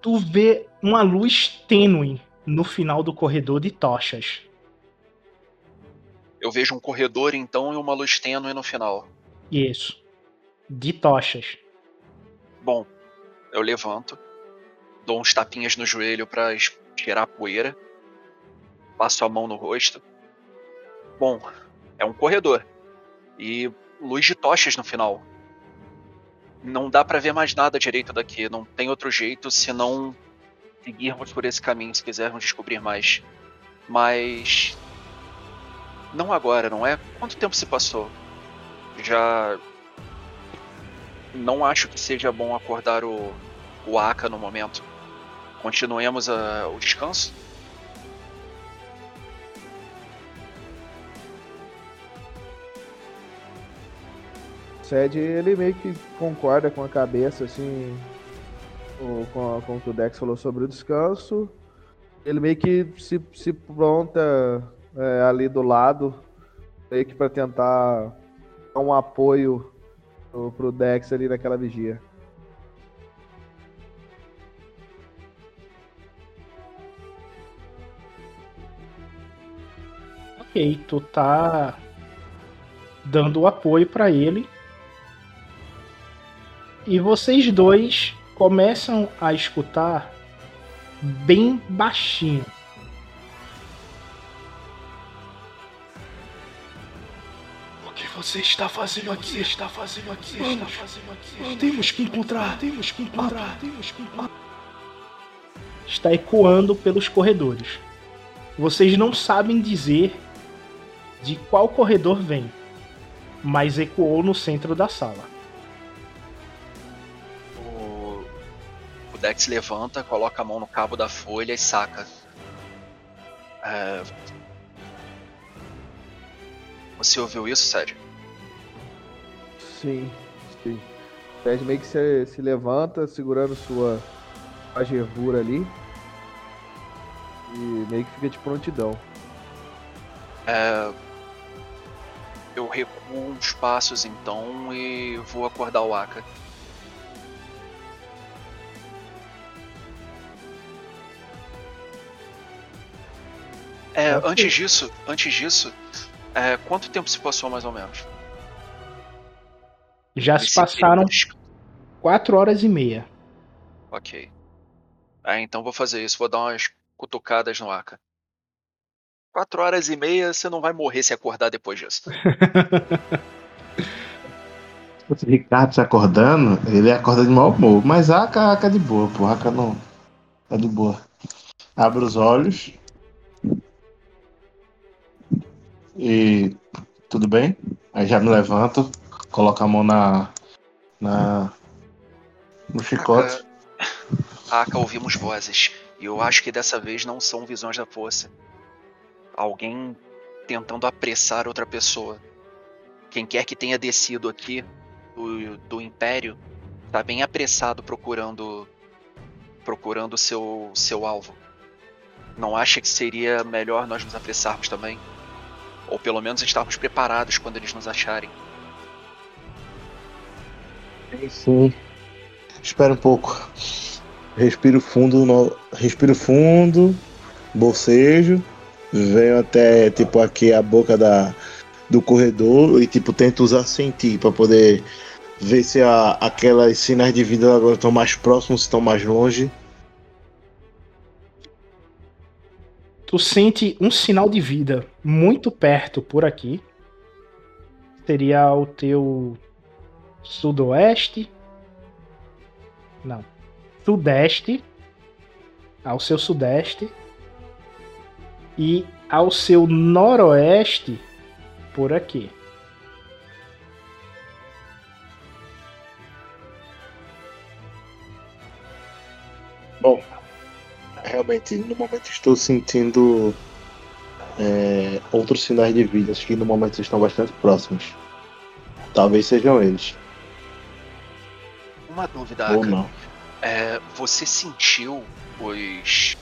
Tu vê uma luz tênue no final do corredor de tochas. Eu vejo um corredor então e uma luz tênue no final. Isso. De tochas. Bom, eu levanto, dou uns tapinhas no joelho pra es- tirar a poeira, passo a mão no rosto. Bom, é um corredor e luz de tochas no final. Não dá pra ver mais nada direito daqui, não tem outro jeito senão seguirmos por esse caminho se quisermos descobrir mais. Mas não agora, não é? Quanto tempo se passou? Já não acho que seja bom acordar o, o Aka no momento. Continuemos a- o descanso? Sed, ele meio que concorda com a cabeça, assim, com, com o que o Dex falou sobre o descanso. Ele meio que se, se pronta é, ali do lado, meio que para tentar dar um apoio pro, pro Dex ali naquela vigia. Ok, tu tá dando o apoio pra ele. E vocês dois começam a escutar bem baixinho. O que você está fazendo aqui? Está fazendo aqui? Está fazendo aqui? Temos que encontrar. Temos que encontrar. Temos que encontrar. Está ecoando pelos corredores. Vocês não sabem dizer de qual corredor vem. mas ecoou no centro da sala. Dex levanta, coloca a mão no cabo da folha e saca. É, Você ouviu isso, sério? Sim, sim. O Ted meio que se, se levanta, segurando sua agervura ali. E meio que fica de prontidão. É, eu recuo uns passos então e vou acordar o Aka. É, Ok. antes disso, antes disso, é, quanto tempo se passou mais ou menos? Já se Esse passaram período de- 4 horas e meia. Ok. É, então vou fazer isso, vou dar umas cutucadas no Aka. Quatro horas e meia, você não vai morrer se acordar depois disso. O Ricardo se acordando, ele acorda de mau humor. Mas a Aka, Aka é de boa, pô. Aka não. Tá de boa. Abre os olhos. E. Tudo bem? Aí já me levanto, coloco a mão na. na. no chicote. Aka, ouvimos vozes. E eu acho que dessa vez não são visões da força. Alguém tentando apressar outra pessoa. Quem quer que tenha descido aqui do, do Império tá bem apressado procurando procurando seu seu alvo. Não acha que seria melhor nós nos apressarmos também? Ou pelo menos estarmos preparados quando eles nos acharem? Sim. Espera um pouco. Respiro fundo, no... respiro fundo, bocejo, venho até tipo aqui a boca da do corredor e tipo tento usar sentir para poder ver se a, aquelas sinais de vida agora estão mais próximos, se estão mais longe. Tu sente um sinal de vida muito perto por aqui. Seria ao teu sudoeste. Não. Sudeste. Ao seu sudeste. E ao seu noroeste por aqui. Bom, realmente no momento estou sentindo é, outros sinais de vida, acho que no momento estão bastante próximos. Talvez sejam eles, Uma dúvida, ou não. É, você sentiu os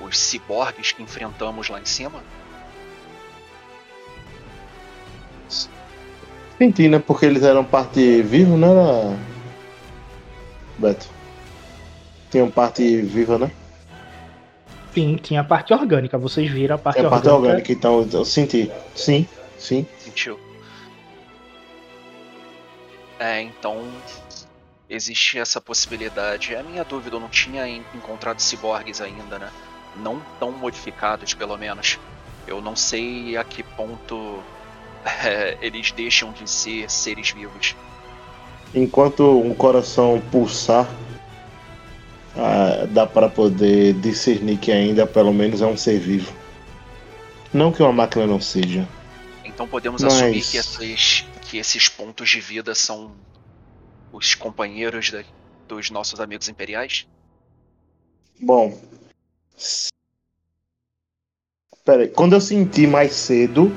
os ciborgues que enfrentamos lá em cima? Senti, né? Porque eles eram parte viva, era. Beto. Tinham parte viva, né? Sim, tinha a parte orgânica. Vocês viram a parte Tinha parte orgânica. orgânica, então eu senti. Sim, sim. Sentiu? É, então existe essa possibilidade. É a minha dúvida, eu não tinha en- encontrado ciborgues ainda, né? Não tão modificados, pelo menos. Eu não sei a que ponto é, eles deixam de ser seres vivos. Enquanto um coração pulsar, ah, dá para poder discernir que ainda pelo menos é um ser vivo. Não que uma máquina não seja. Então podemos Mas- assumir que esses, que esses pontos de vida são os companheiros da- dos nossos amigos imperiais? Bom. Pera aí, quando eu senti mais cedo,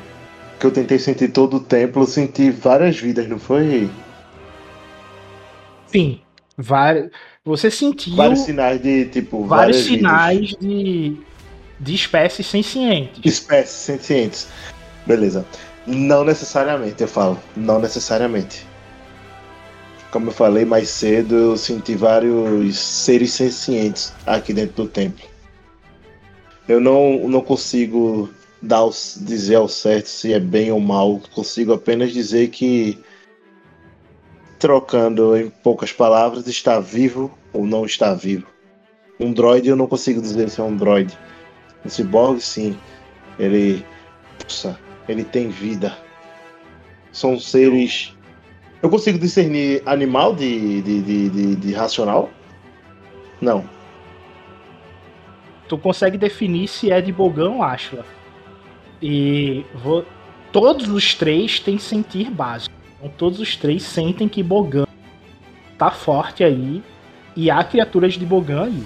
que eu tentei sentir todo o tempo, eu senti várias vidas, não foi? Sim. Vários, você sentiu Vários sinais de tipo. vários várias vidas. sinais de, de espécies sencientes. Espécies sencientes. Beleza. Não necessariamente, eu falo. Não necessariamente. Como eu falei mais cedo, eu senti vários seres sencientes aqui dentro do templo. Eu não, não consigo dar, dizer ao certo se é bem ou mal. Consigo apenas dizer que, trocando em poucas palavras, está vivo ou não está vivo. Um droid eu não consigo dizer se é um droid. Um ciborgue, sim. Ele. Nossa, ele tem vida. São seres. Eu consigo discernir animal de, de, de, de, de racional? Não. Tu consegue definir se é de Bogan ou Ashla. E vou, todos os três têm sentir básico. Então, todos os três sentem que Bogan tá forte aí. E há criaturas de Bogan aí.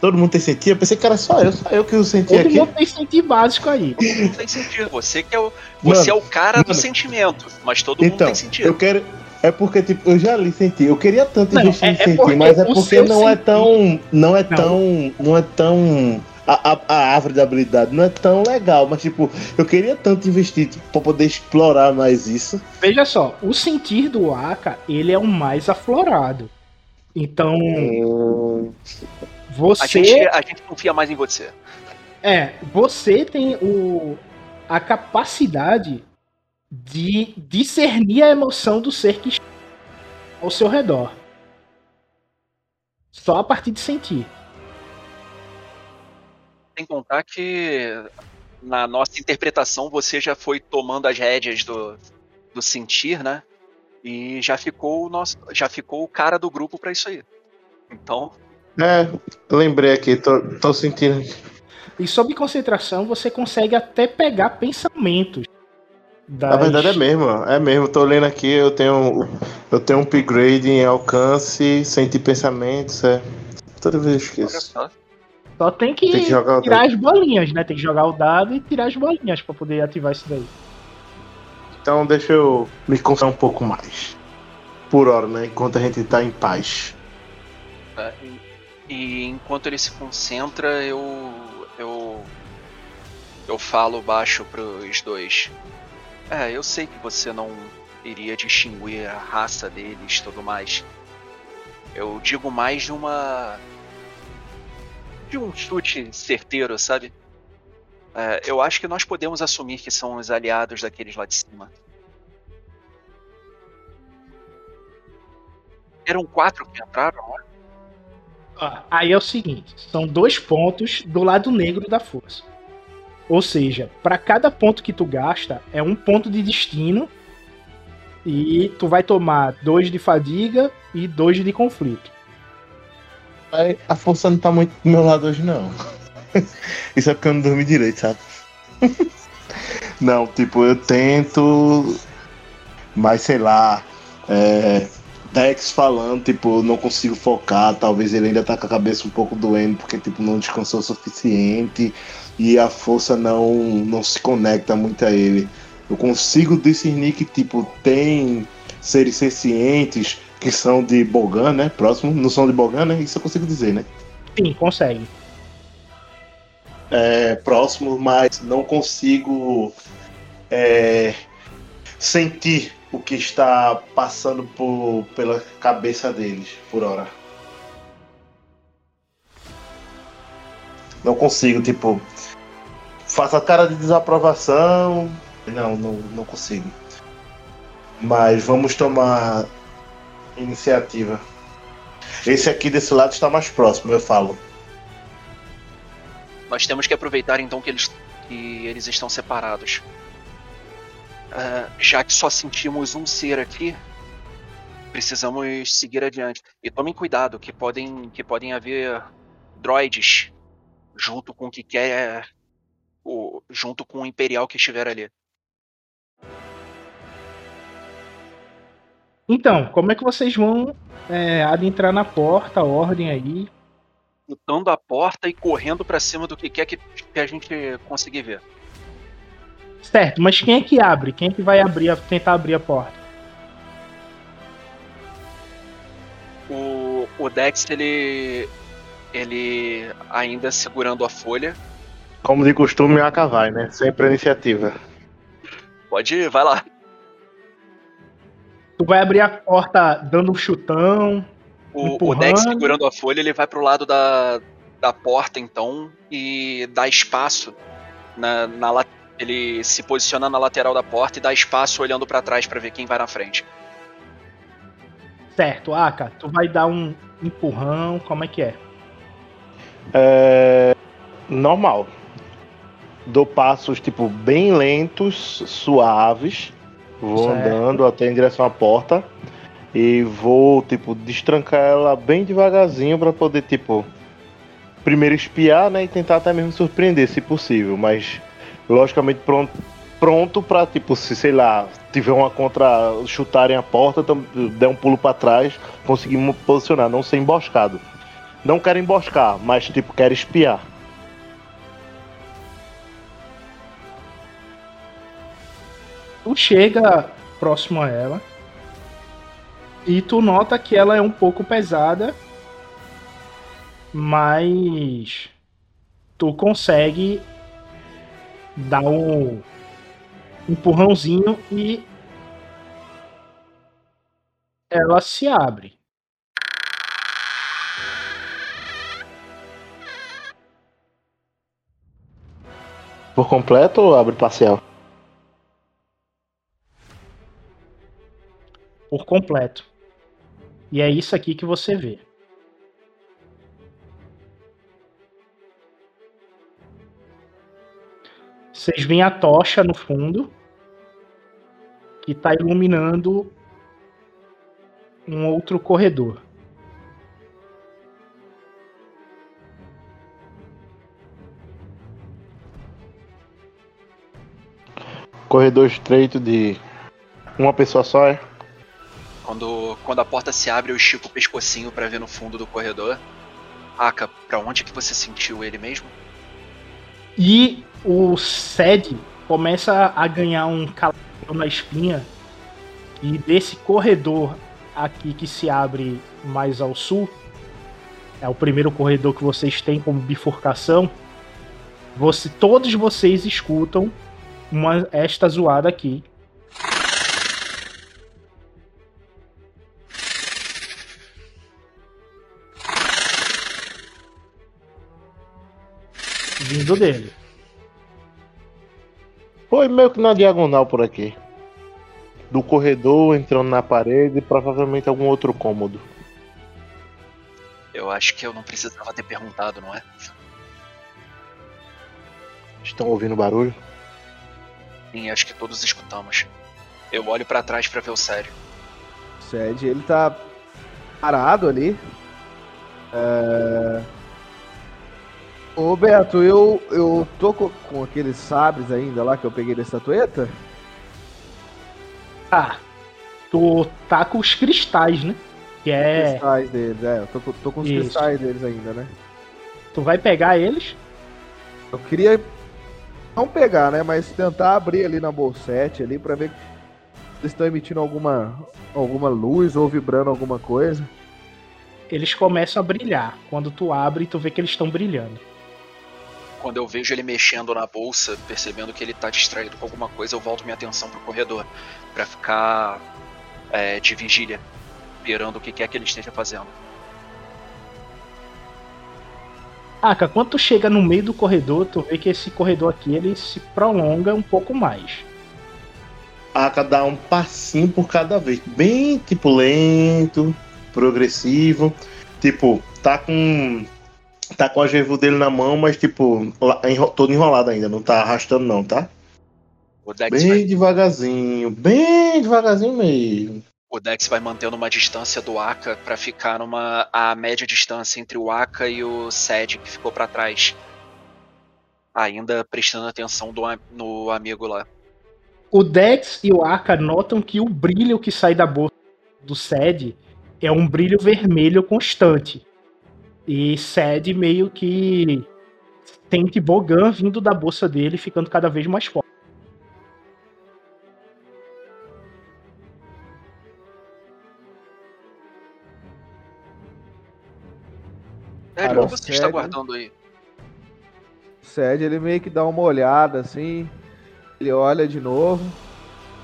Todo mundo tem sentir? Eu pensei que era só eu, só eu que eu senti Todo aqui. mundo tem sentir básico aí. Não tem sentido. Você que é o, você é o cara do mano. sentimento, mas todo mundo Então, tem sentido. eu quero. É porque, tipo, eu já li sentir. Eu queria tanto Não, investir é- em é sentir, porque mas é o porque não é sentir- tão. Não é Não. tão. Não é tão. A, a, a árvore da habilidade não é tão legal, mas tipo, eu queria tanto investir tipo, pra poder explorar mais isso. Veja só, o sentir do Aka, ele é o mais aflorado. Então, A você gente, a gente confia mais em você. é, você tem o a capacidade de discernir a emoção do ser que está ao seu redor. Só a partir de sentir. Sem contar que na nossa interpretação você já foi tomando as rédeas do, do sentir, né? E já ficou o nosso, já ficou o cara do grupo pra isso aí. Então, É, eu lembrei aqui, tô, tô sentindo. E sob concentração você consegue até pegar pensamentos. Na das- verdade é mesmo, é mesmo. Tô lendo aqui, eu tenho. Eu tenho um upgrade em alcance, sentir pensamentos, é. Toda vez eu olha esqueço. Só. Tem que, Tem que tirar dado. as bolinhas, né? Tem que jogar o dado e tirar as bolinhas pra poder ativar isso daí. Então deixa eu me concentrar um pouco mais. Por hora, né? Enquanto a gente tá em paz. É, e, e enquanto ele se concentra, eu eu eu falo baixo pros dois. É, eu sei que você não iria distinguir a raça deles, e tudo mais. Eu digo mais de uma de um chute certeiro, sabe? É, eu acho que nós podemos assumir que são os aliados daqueles lá de cima. Eram quatro que entraram, não é? Ó, Aí é o seguinte: são dois pontos do lado negro da força. Ou seja, pra cada ponto que tu gasta, é um ponto de destino. E tu vai tomar dois de fadiga e dois de conflito. A força não tá muito do meu lado hoje, não. Isso é porque eu não dormi direito, sabe? não, tipo, eu tento. Mas sei lá. É. Dex falando, tipo, não consigo focar, talvez ele ainda tá com a cabeça um pouco doendo, porque tipo, não descansou o suficiente e a força não, não se conecta muito a ele. Eu consigo discernir que, tipo, tem seres sencientes que são de Bogan, né? Próximo, não são de Bogan, né? Isso eu consigo dizer, né? Sim, consegue. É, próximo, mas não consigo é, sentir o que está passando por, pela cabeça deles por hora. Não consigo, tipo, faço a cara de desaprovação. Não, não, não consigo. Mas vamos tomar iniciativa. Esse aqui desse lado está mais próximo, eu falo. Nós temos que aproveitar então que eles, que eles estão separados. Ah, já que só sentimos um ser aqui, precisamos seguir adiante. E tomem cuidado, que podem, que podem haver droids junto com o que quer. O, junto com o Imperial que estiver ali. Então, como é que vocês vão é, adentrar na porta, a ordem aí? Chutando a porta e correndo pra cima do que quer que, que a gente conseguir ver. Certo, mas quem é que abre? Quem é que vai abrir, a- tentar abrir a porta? O, o Dex, ele. Ele ainda segurando a folha. Como de costume, a vai, né? Sempre a iniciativa. Pode ir, vai lá. Tu vai abrir a porta dando um chutão. O, o. Dex segurando a folha, ele vai pro lado da, da porta, então, e dá espaço na, na ele se posiciona na lateral da porta e dá espaço olhando pra trás pra ver quem vai na frente. Certo, Aka, tu vai dar um empurrão, como é que é? É... Normal. Dou passos, tipo, bem lentos, suaves. Vou Certo. andando até em direção à porta. E vou, tipo, destrancar ela bem devagarzinho pra poder, tipo, primeiro espiar, né? E tentar até mesmo surpreender, se possível. Mas, logicamente, pronto, pronto pra, tipo, se sei lá, tiver uma contra. chutarem a porta, tam- der um pulo pra trás, conseguir me posicionar, não ser emboscado. Não quero emboscar, mas tipo, quero espiar. Tu chega próximo a ela e tu nota que ela é um pouco pesada, mas tu consegue dar um empurrãozinho e ela se abre. Por completo ou abre parcial? Por completo. E é isso aqui que você vê. Vocês veem a tocha no fundo que está iluminando um outro corredor. Corredor estreito de uma pessoa só, é? Quando, quando a porta se abre, eu estico o pescocinho pra ver no fundo do corredor. Aka, pra onde que você sentiu ele mesmo? E o Sed começa a ganhar um calor na espinha. E desse corredor aqui que se abre mais ao sul, é o primeiro corredor que vocês têm como bifurcação. Você, todos vocês escutam uma, esta zoada aqui. Vindo dele. Foi meio que na diagonal por aqui. Do corredor, entrando na parede, provavelmente algum outro cômodo. Eu acho que eu não precisava ter perguntado, não é? Estão ouvindo barulho? Sim, acho que todos escutamos. Eu olho pra trás pra ver o sério. O Sed, ele tá parado ali. É... Ô Beto, eu, eu tô com, com aqueles sabres ainda lá que eu peguei da estatueta? Ah, tu tá com os cristais, né? Que é. Cristais deles, é. Eu tô, com- tô com os Isso. cristais deles ainda, né? Tu vai pegar eles. Eu queria não pegar, né? Mas tentar abrir ali na bolsete ali pra ver se eles estão emitindo alguma, alguma luz ou vibrando alguma coisa. Eles começam a brilhar. Quando tu abre, tu vê que eles estão brilhando. Quando eu vejo ele mexendo na bolsa, percebendo que ele tá distraído com alguma coisa, eu volto minha atenção pro corredor. Pra ficar é, de vigília. Esperando o que quer que ele esteja fazendo. Aka, quando tu chega no meio do corredor, tu vê que esse corredor aqui ele se prolonga um pouco mais. A cada um passinho por cada vez. Bem, tipo, lento, progressivo. Tipo, tá com. Tá com a gervo dele na mão, mas tipo, enro- todo enrolado ainda, não tá arrastando não, tá? O Dex, Bem vai, devagarzinho, bem devagarzinho mesmo. o Dex vai mantendo uma distância do Aka pra ficar numa a média distância entre o Aka e o Sed que ficou pra trás. Ainda prestando atenção do no amigo lá. O Dex e o Aka notam que o brilho que sai da bolsa do Sed é um brilho vermelho constante. E Sed meio que tem tobogã vindo da bolsa dele, ficando cada vez mais forte. Velho, Cara, o que você está guardando aí? Sed, ele meio que dá uma olhada assim, ele olha de novo,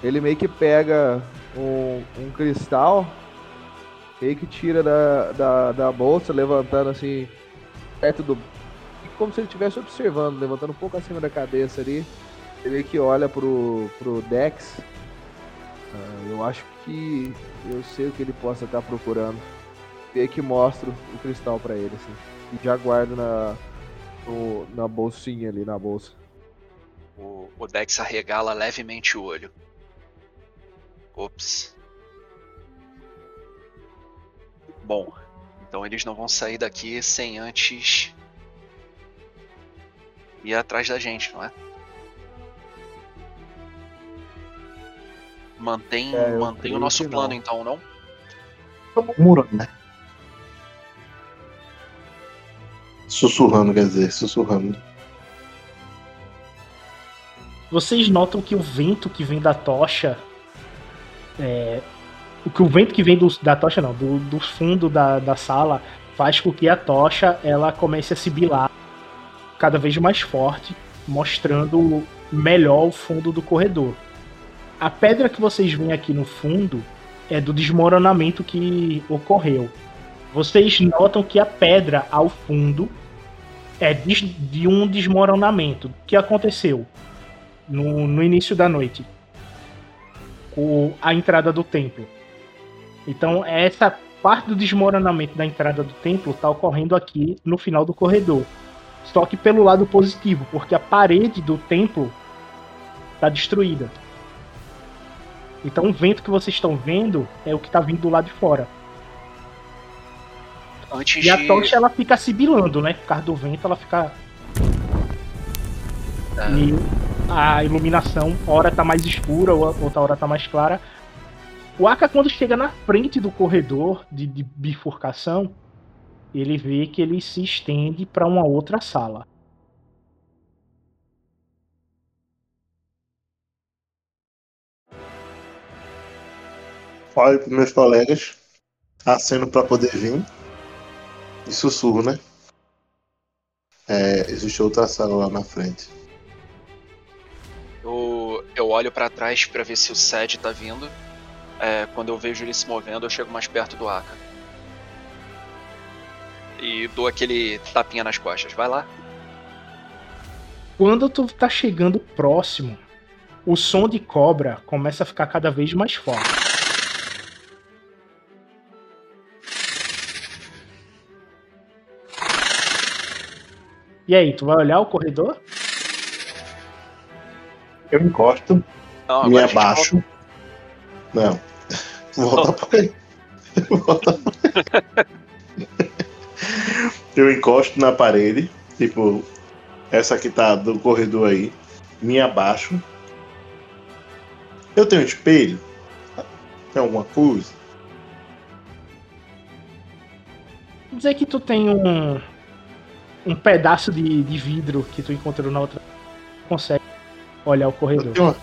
ele meio que pega um, um cristal, meio que tira da, da, da bolsa, levantando assim, perto do. Como se ele estivesse observando, levantando um pouco acima da cabeça ali. Ele que olha pro, pro Dex. Ah, eu acho que eu sei o que ele possa estar procurando. Meio que mostro o cristal pra ele, assim. E já guardo na, no- na bolsinha ali, na bolsa. O, o Dex arregala levemente o olho. Ops. Bom, então eles não vão sair daqui sem antes ir atrás da gente, não é? Mantém, É, mantém o nosso plano não. então, não? Tô murmurando, né? Sussurrando, quer dizer, sussurrando. Vocês notam que o vento que vem da tocha. É, o que o vento que vem do- da tocha, não, do, do fundo da, da sala, faz com que a tocha ela comece a sibilar cada vez mais forte, mostrando melhor o fundo do corredor. A pedra que vocês veem aqui no fundo é do desmoronamento que ocorreu. Vocês notam que a pedra ao fundo é de, um desmoronamento. O que aconteceu? no, no início da noite. Com a entrada do templo. Então, essa parte do desmoronamento da entrada do templo está ocorrendo aqui no final do corredor. Só que pelo lado positivo, porque a parede do templo está destruída. Então, o vento que vocês estão vendo é o que está vindo do lado de fora. Antes E a de. tocha ela fica sibilando, né? Por causa do vento, ela fica. É. E a iluminação, hora tá mais escura, ou- outra hora tá mais clara. O Aka, quando chega na frente do corredor de, de bifurcação, ele vê que ele se estende para uma outra sala. Olho pros meus colegas, aceno pra poder vir. E sussurro, né? É, existe outra sala lá na frente. Eu, eu olho pra trás pra ver se o Sed tá vindo. É, quando eu vejo ele se movendo, eu chego mais perto do Aka. E dou aquele tapinha nas costas. Vai lá. Quando tu tá chegando próximo, o som de cobra começa a ficar cada vez mais forte. E aí, tu vai olhar o corredor? Eu encosto, Não, me abaixo. Não. Volta pra aí. Volta pra aí. Eu encosto na parede, tipo, essa que tá do corredor aí, me abaixo. Eu tenho um espelho? Tem alguma coisa? Vou dizer que tu tem um um pedaço de, de vidro que tu encontrou na outra. Consegue olhar o corredor. Tem uma,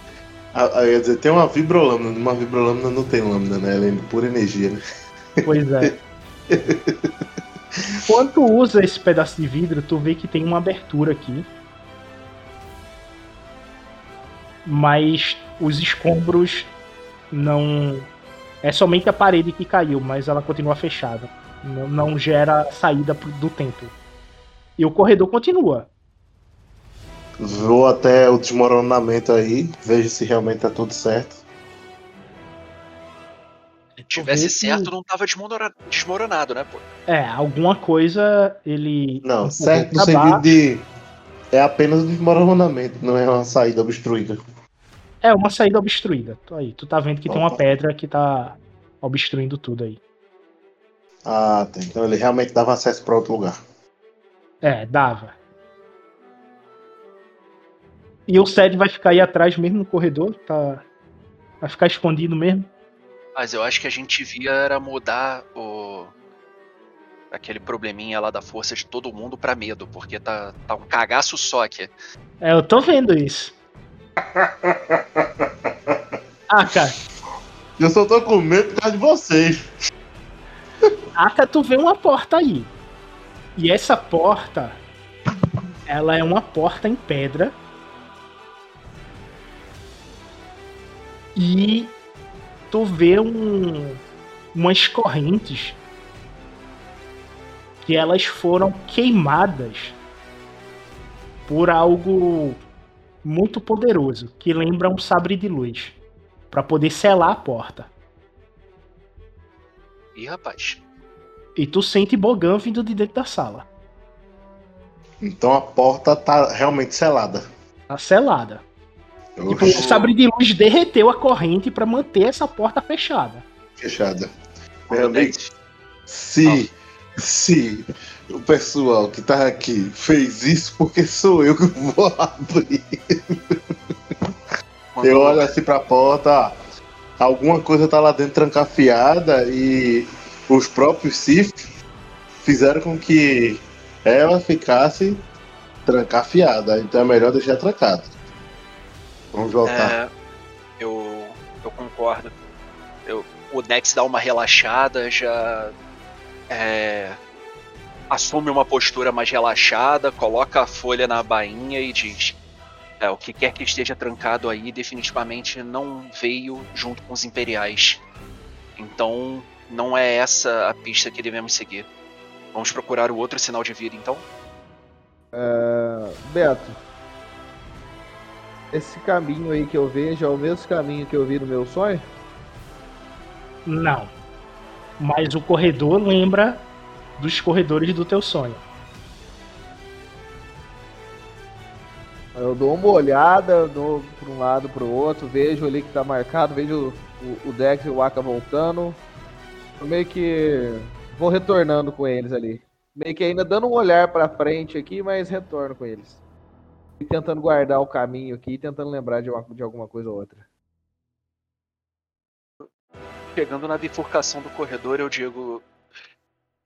a, a, quer dizer, tem uma vibrolâmina. Uma vibrolâmina não tem lâmina, né? Ela é pura energia, né? Pois é. Quando tu usa esse pedaço de vidro, tu vê que tem uma abertura aqui. Mas os escombros não. É somente a parede que caiu, mas ela continua fechada. Não, não gera saída do templo. E o corredor continua. Vou até o desmoronamento aí, vejo se realmente tá tudo certo. Se tivesse que- certo, não tava desmorona- desmoronado, né, pô? É, alguma coisa ele. Não, certo no sentido de. É apenas um desmoronamento, não é uma saída obstruída. É, uma saída obstruída. Tu aí, tu tá vendo que tem uma Opa. pedra que tá obstruindo tudo aí. Ah, tá. Então ele realmente dava acesso para outro lugar. É, dava. E o Sed vai ficar aí atrás mesmo no corredor? Tá... Vai ficar escondido mesmo? Mas eu acho que a gente devia era mudar o. aquele probleminha lá da força de todo mundo pra medo, porque tá, tá um cagaço só aqui. É, eu tô vendo isso. Ah, cara. Eu só tô com medo por causa de vocês. Aka, tu vê uma porta aí. E essa porta, ela é uma porta em pedra. E tu vê um, umas correntes que elas foram queimadas por algo muito poderoso, que lembra um sabre de luz, para poder selar a porta. Ih, rapaz. E tu sente Bogan vindo de dentro da sala. Então a porta tá realmente selada. Tá selada. Tipo, o sabre de luz derreteu a corrente pra manter essa porta fechada. fechada. Dex, se, se o pessoal que tá aqui fez isso, porque sou eu que vou abrir. quando- Eu olho assim pra porta, ó. alguma coisa tá lá dentro trancafiada e os próprios Sith fizeram com que ela ficasse trancafiada. Então é melhor deixar trancado. Vamos voltar. É, eu, eu concordo. Eu, o Dex dá uma relaxada, já é, assume uma postura mais relaxada, coloca a folha na bainha e diz: é, o que quer que esteja trancado aí definitivamente não veio junto com os imperiais. Então não é essa a pista que devemos seguir. Vamos procurar o outro sinal de vida, então? É, Beto, esse caminho aí que eu vejo é o mesmo caminho que eu vi no meu sonho? Não. Mas o corredor lembra dos corredores do teu sonho. Eu dou uma olhada, dou para um lado para o outro, vejo ali que tá marcado, vejo o, o Dex e o Aka voltando. Eu meio que vou retornando com eles ali. Meio que ainda dando um olhar para frente aqui, mas retorno com eles. E tentando guardar o caminho aqui tentando lembrar de, uma, de alguma coisa ou outra. Chegando na bifurcação do corredor, eu digo: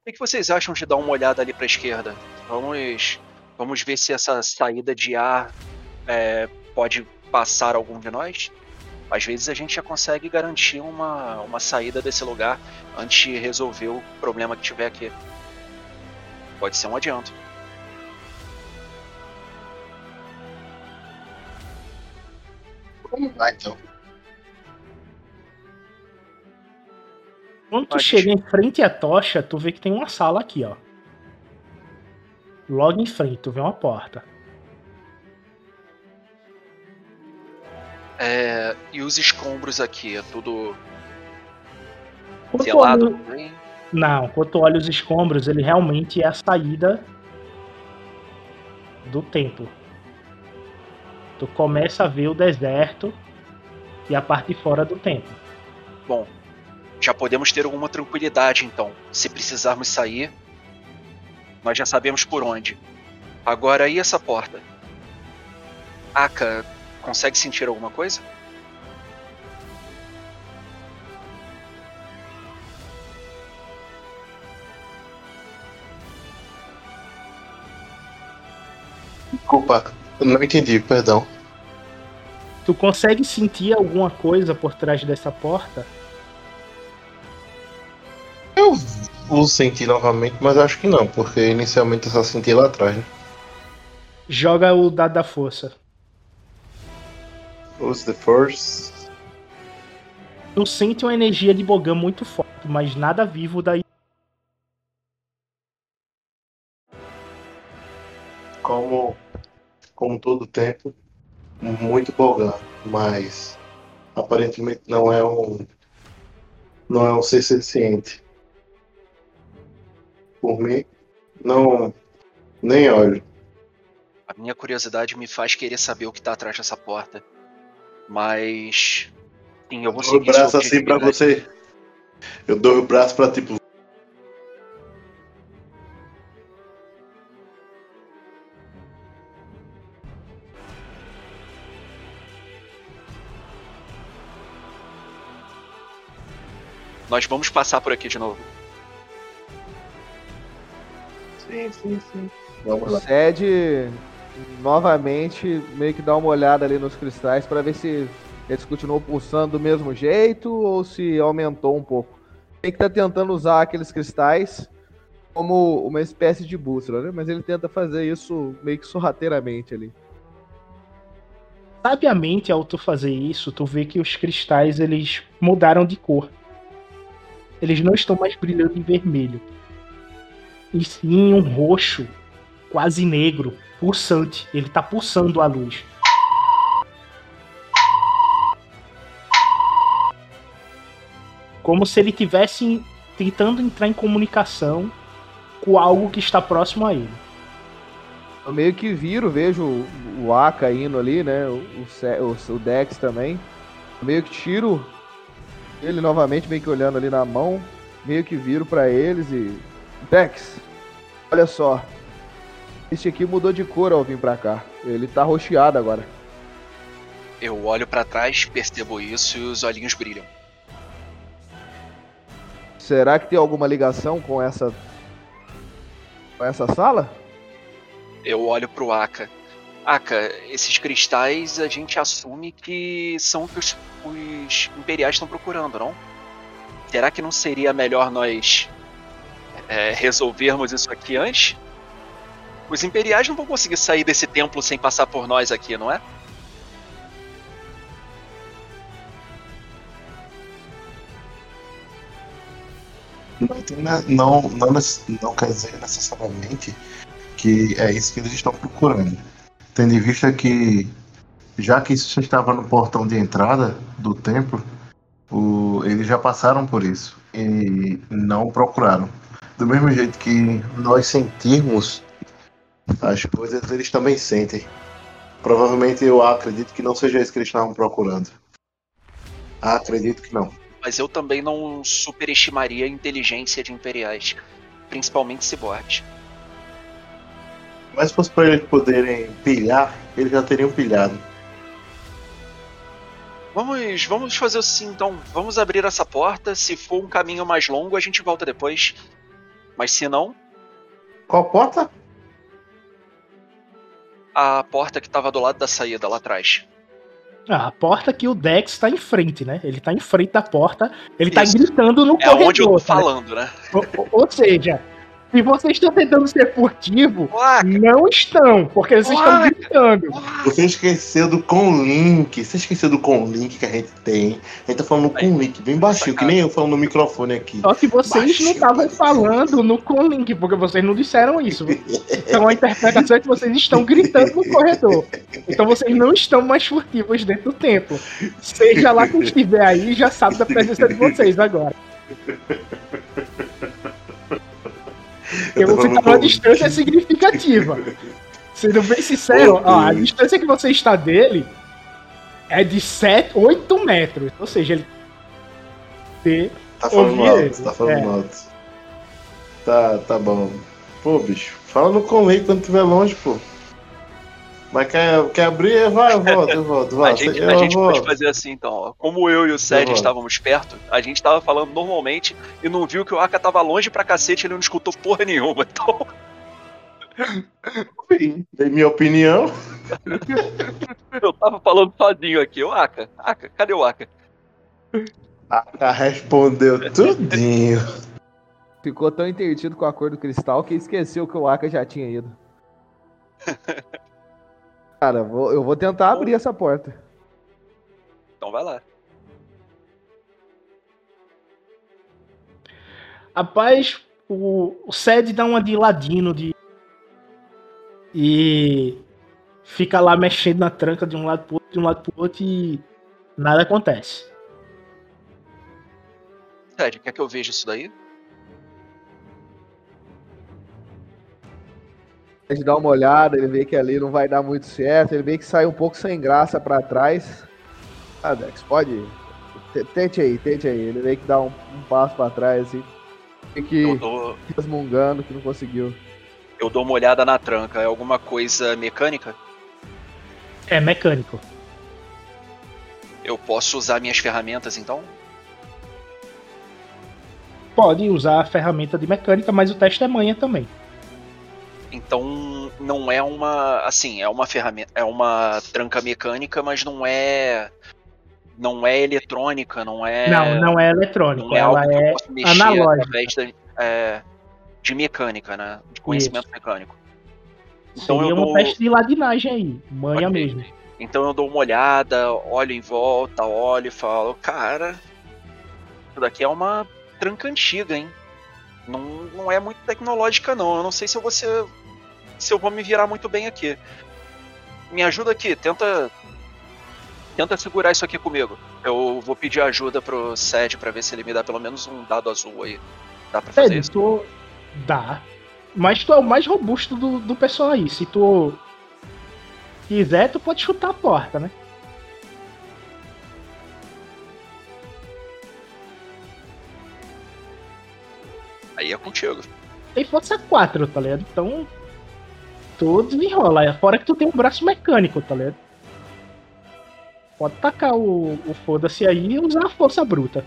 O que vocês acham de dar uma olhada ali para a esquerda? Vamos, vamos ver se essa saída de ar é, pode passar algum de nós? Às vezes a gente já consegue garantir uma, uma saída desse lugar antes de resolver o problema que tiver aqui. Pode ser um adianto. Vamos lá então. Quando tu Pode. chega em frente à tocha, tu vê que tem uma sala aqui, ó. Logo em frente, tu vê uma porta. É, e os escombros aqui, é tudo Quando selado também? Não, quando tu olha os escombros, ele realmente é a saída do templo. Tu começa a ver o deserto e a parte de fora do templo. Bom, já podemos ter alguma tranquilidade então. Se precisarmos sair, nós já sabemos por onde. Agora e essa porta? Aka, consegue sentir alguma coisa? Desculpa, eu não entendi, perdão. Tu consegue sentir alguma coisa por trás dessa porta? Eu vou sentir novamente, mas acho que não, porque inicialmente eu só senti lá atrás. Né? Joga o dado da força. Use the force. Tu sente uma energia de Bogan muito forte, mas nada vivo daí. Como, como todo tempo, muito bogão, mas aparentemente não é um não é um ser senciente. Por mim, não nem olho. A minha curiosidade me faz querer saber o que tá atrás dessa porta. Mas. Sim, eu vou Dou o seguir sua braço assim pra objetividade. você. Eu dou o braço pra tipo. Nós vamos passar por aqui de novo. Sim, sim, sim. Vamos O lá. Novamente meio que dá uma olhada ali nos cristais para ver se eles continuam pulsando do mesmo jeito ou se aumentou um pouco. Tem que tá tentando usar aqueles cristais como uma espécie de bússola, né? Mas ele tenta fazer isso meio que sorrateiramente ali. Sabiamente, ao tu fazer isso, tu vê que os cristais eles mudaram de cor. Eles não estão mais brilhando em vermelho. E sim um roxo, quase negro, pulsante. Ele tá pulsando a luz. Como se ele tivesse tentando entrar em comunicação com algo que está próximo a ele. Eu meio que viro, vejo o- Aka indo ali, né? O, o- o Dex também. Eu meio que tiro ele novamente meio que olhando ali na mão, meio que viro para eles e. Dex, olha só. Esse aqui mudou de cor ao vir pra cá. Ele tá roxeado agora. Eu olho para trás, percebo isso e os olhinhos brilham. Será que tem alguma ligação com essa. com essa sala? Eu olho pro Aka Aka, esses cristais a gente assume que são o que os, os imperiais estão procurando, não? Será que não seria melhor nós é, resolvermos isso aqui antes? Os imperiais não vão conseguir sair desse templo sem passar por nós aqui, não é? Não, não, não, não quer dizer necessariamente que é isso que eles estão procurando. Tendo em vista que, já que isso estava no portão de entrada do templo, o- eles já passaram por isso e não procuraram. Do mesmo jeito que nós sentimos as coisas, eles também sentem. Provavelmente eu acredito que não seja isso que eles estavam procurando. Acredito que não. Mas eu também não superestimaria a inteligência de imperiais, principalmente ciborgues. Mas se fosse para eles poderem pilhar, eles já teriam pilhado. Vamos, vamos fazer assim então. Vamos abrir essa porta. Se for um caminho mais longo, a gente volta depois. Mas se não, Qual porta? a porta que tava do lado da saída lá atrás. Ah, a porta que o Dex tá em frente, né? Ele tá em frente da porta, ele tá Isso. gritando no É corredor. onde eu tô né? falando, né? Ou, ou- ou seja, se vocês estão tentando ser furtivo, Uaca, não estão, porque vocês estão gritando. Você esqueceu do Conlink. Você esqueceu do Conlink que a gente tem. A gente tá falando no Aí. Conlink, bem baixinho, que nem eu falando no microfone aqui. Só que vocês não Baixinho, estavam parece. falando no Conlink, porque vocês não disseram isso. Então a interpretação é que vocês estão gritando no corredor. Então vocês não estão mais furtivos dentro do templo. Seja lá quem estiver aí, já sabe da presença de vocês agora. Eu você falando tá numa distância significativa. Sendo bem sincero, Ok. ó, a distância que você está dele é de 7, 8 metros. Ou seja, ele. Tá falando Ouvi ele, alto, tá falando é. alto. Tá, tá bom. Pô, bicho, fala no Conlink quando estiver longe, pô. Mas quer, quer abrir? Vai, eu volto, eu volto. Vai, a gente, eu a gente volto. pode fazer assim então. ó. Como eu e o Sérgio estávamos perto, a gente tava falando normalmente e não viu que o Aka tava longe pra cacete ele não escutou porra nenhuma. Então, Sim, Dei minha opinião. eu tava falando sozinho aqui. O Aka, Aka, cadê o Aka? A respondeu tudinho. Ficou tão intertido com a cor do cristal que esqueceu que o Aka já tinha ido. Cara, vou- eu vou tentar abrir essa porta. Então vai lá. Rapaz, o, o Sed dá uma de ladino de. E fica lá mexendo na tranca de um lado pro outro, de um lado pro outro e nada acontece. Sérgio, quer que eu veja isso daí? A gente dá uma olhada, ele vê que ali não vai dar muito certo, ele vê que sai um pouco sem graça pra trás. Ah, Dex, pode. T- Tente aí, tente aí. Ele vê que dá um, um passo pra trás, assim. Fique Eu dou, resmungando que não conseguiu. eu dou uma olhada na tranca. É alguma coisa mecânica? É mecânico. Eu posso usar minhas ferramentas então? Pode usar a ferramenta de mecânica, mas o teste é manha também. Então não é uma. Assim, é uma ferramenta. É uma tranca mecânica, mas não é. Não é eletrônica, não é. Não, não é eletrônico. não é ela algo é analógica. através da, é, de mecânica, né? De conhecimento mecânico. Então Seria eu um dou, teste de ladinagem aí. Manha Ok. mesmo. então eu dou uma olhada, olho em volta, olho e falo, cara, isso daqui é uma tranca antiga, hein? Não, não é muito tecnológica não. Eu não sei se eu vou ser, se eu vou me virar muito bem aqui. Me ajuda aqui, tenta tenta segurar isso aqui comigo. Eu vou pedir ajuda pro Sed pra ver se ele me dá pelo menos um dado azul aí. Dá pra fazer isso? tu dá. Mas tu é o mais robusto do, do pessoal aí. Se tu quiser, tu pode chutar a porta, né? Aí é contigo. Tem força 4, tá ligado? Então. Tu desenrola. Fora que tu tem um braço mecânico, tá ligado? Pode tacar o, o foda-se aí e usar a força bruta.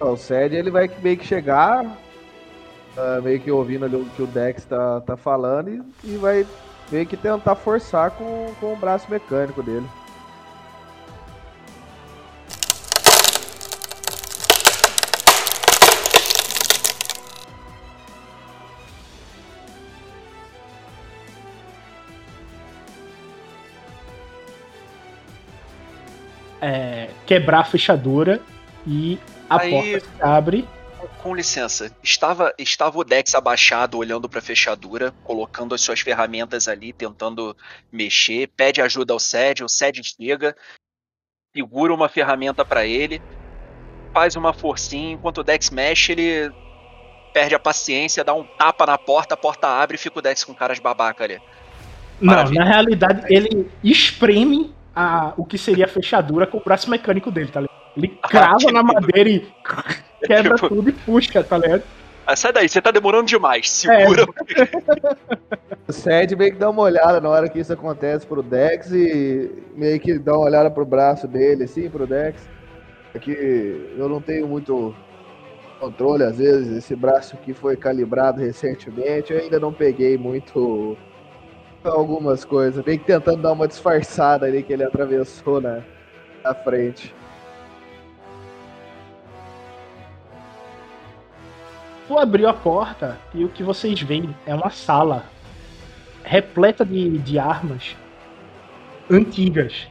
O Sed ele vai meio que chegar, uh, meio que ouvindo ali o que o Dex tá, tá falando e, e vai meio que tentar forçar com, com o braço mecânico dele. É, quebrar a fechadura e a Aí- porta se abre. Com licença, estava, estava o Dex abaixado, olhando para a fechadura, colocando as suas ferramentas ali, tentando mexer, pede ajuda ao Sed, o Sed chega, segura uma ferramenta para ele, faz uma forcinha, enquanto o Dex mexe, ele perde a paciência, dá um tapa na porta, a porta abre e fica o Dex com caras babaca ali. Não, Maravilha. na realidade ele espreme a, o que seria a fechadura com o braço mecânico dele, tá ligado? Ele crava tipo- na madeira e quebra Tipo- tudo e puxa, tá ligado? Ah, sai daí, você tá demorando demais, segura. O Sed meio que dá uma olhada na hora que isso acontece pro Dex e meio que dá uma olhada pro braço dele, assim, pro Dex. É que eu não tenho muito controle, às vezes, esse braço aqui foi calibrado recentemente, eu ainda não peguei muito algumas coisas, meio que tentando dar uma disfarçada ali que ele atravessou na, na frente. Tu abriu a porta e o que vocês veem é uma sala repleta de, de armas antigas.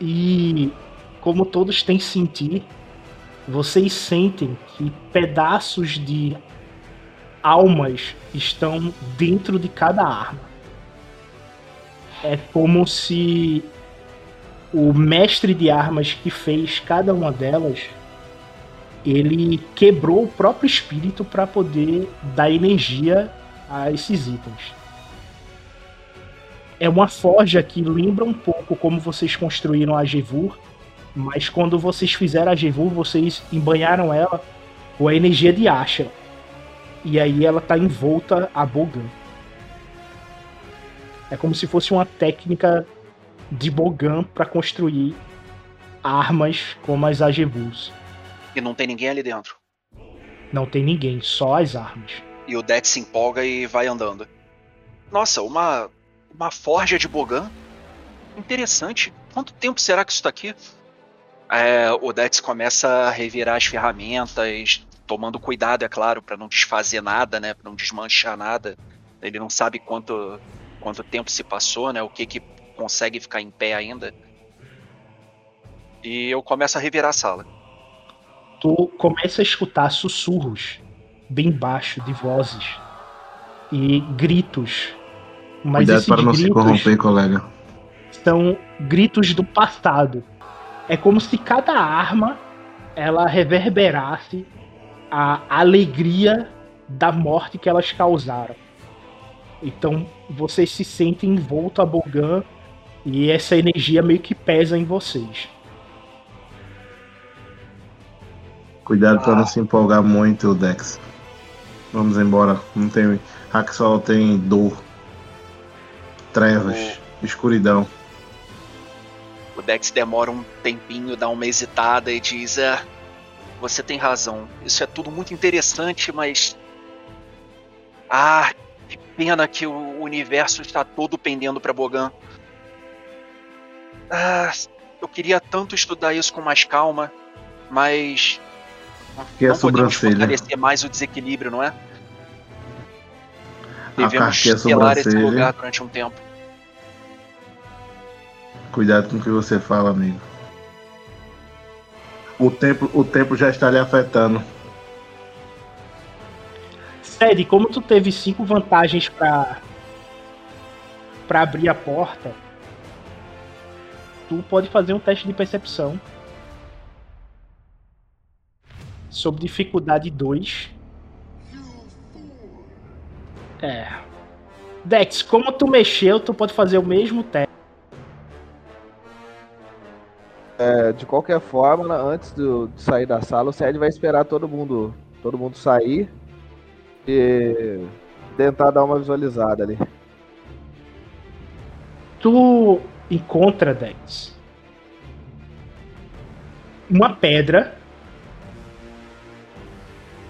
E como todos têm sentir, vocês sentem que pedaços de almas estão dentro de cada arma. É como se o mestre de armas que fez cada uma delas ele quebrou o próprio espírito para poder dar energia a esses itens. É uma forja que lembra um pouco como vocês construíram a Gevur, mas quando vocês fizeram a Gevur, vocês embanharam ela com a energia de Asha. E aí ela tá envolta a Bogan. É como se fosse uma técnica de Bogan para construir armas como as Agevus. E não tem ninguém ali dentro. Não tem ninguém, só as armas. E o Dex se empolga e vai andando. Nossa, uma, uma forja de Bogan? Interessante. Quanto tempo será que isso tá aqui? É, o Dex começa a revirar as ferramentas, tomando cuidado, é claro, para não desfazer nada, né? Pra não desmanchar nada. Ele não sabe quanto, quanto tempo se passou, né? O que que consegue ficar em pé ainda. E eu começo a revirar a sala. Tu começa a escutar sussurros bem baixo de vozes e gritos. Mas Cuidado para não se corromper, colega. são gritos do passado. É como se cada arma ela reverberasse a alegria da morte que elas causaram. Então vocês se sentem envolto a Bogan e essa energia meio que pesa em vocês. Cuidado para Ah. não se empolgar muito, Dex. Vamos embora. Não tem. Haxol tem dor, trevas, escuridão. O Dex demora um tempinho, dá uma hesitada e diz: É, você tem razão. Isso é tudo muito interessante, mas. Ah, que pena que o universo está todo pendendo para Bogan. Ah, eu queria tanto estudar isso com mais calma, mas. Que é não podemos sobrancelha. fortalecer mais o desequilíbrio, não é? A Devemos carqueia selar esse lugar durante um tempo. Cuidado com o que você fala, amigo. O tempo, o tempo já está lhe afetando. Sede, como tu teve cinco vantagens pra para abrir a porta, tu pode fazer um teste de percepção sob dificuldade 2. É. Dex, como tu mexeu, tu pode fazer o mesmo teste. É, de qualquer forma, antes do- de sair da sala, o Sed vai esperar todo mundo, todo mundo sair e tentar dar uma visualizada ali. Tu encontra, Dex, uma pedra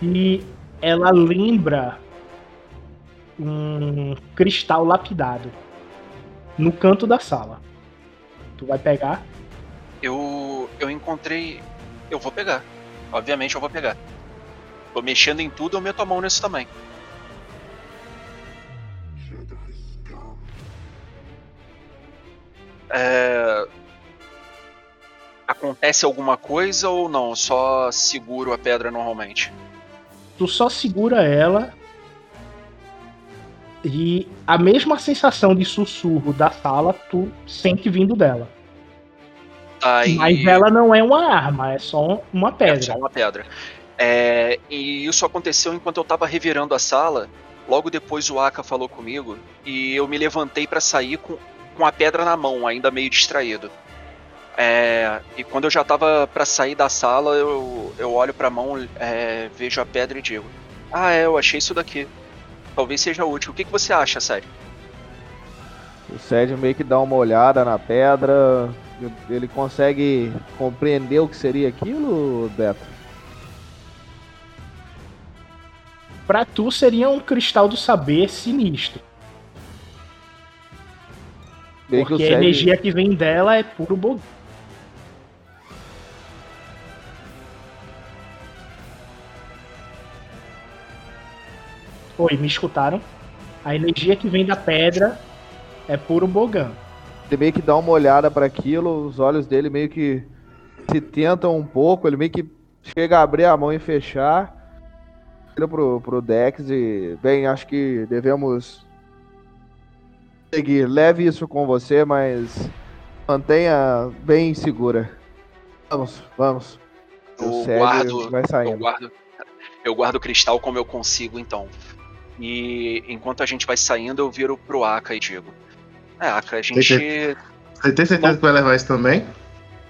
E ela lembra um cristal lapidado no canto da sala. Tu vai pegar? Eu. Eu encontrei. Eu vou pegar. Obviamente eu vou pegar. Tô mexendo em tudo, eu meto a mão nisso também. É... Acontece alguma coisa ou não? Só seguro a pedra normalmente? Tu só segura ela e a mesma sensação de sussurro da sala tu sente vindo dela. Aí... Mas ela não é uma arma, é só uma pedra. É só uma pedra. É, e isso aconteceu enquanto eu tava revirando a sala. Logo depois o Aka falou comigo e eu me levantei para sair com, com a pedra na mão, ainda meio distraído. É, e quando eu já tava para sair da sala, eu, eu olho pra mão, é, vejo a pedra e digo: Ah, é, eu achei isso daqui. Talvez seja útil. O que, que você acha, sério? O Sérgio meio que dá uma olhada na pedra. Ele consegue compreender o que seria aquilo, Beto? Pra tu seria um cristal do saber sinistro. O Porque a energia que vem dela é puro bog... Oi, me escutaram? A energia que vem da pedra é puro bogan. Ele meio que dá uma olhada para aquilo, os olhos dele meio que se tentam um pouco, ele meio que chega a abrir a mão e fechar. Olha pro, pro Dex e, bem, acho que devemos seguir. Leve isso com você, mas mantenha bem segura. Vamos, vamos. Eu guardo, vai eu saindo. guardo, eu guardo o cristal como eu consigo, então. E enquanto a gente vai saindo, eu viro pro Aka e digo: É, a gente. Você tem certeza que vai levar isso também?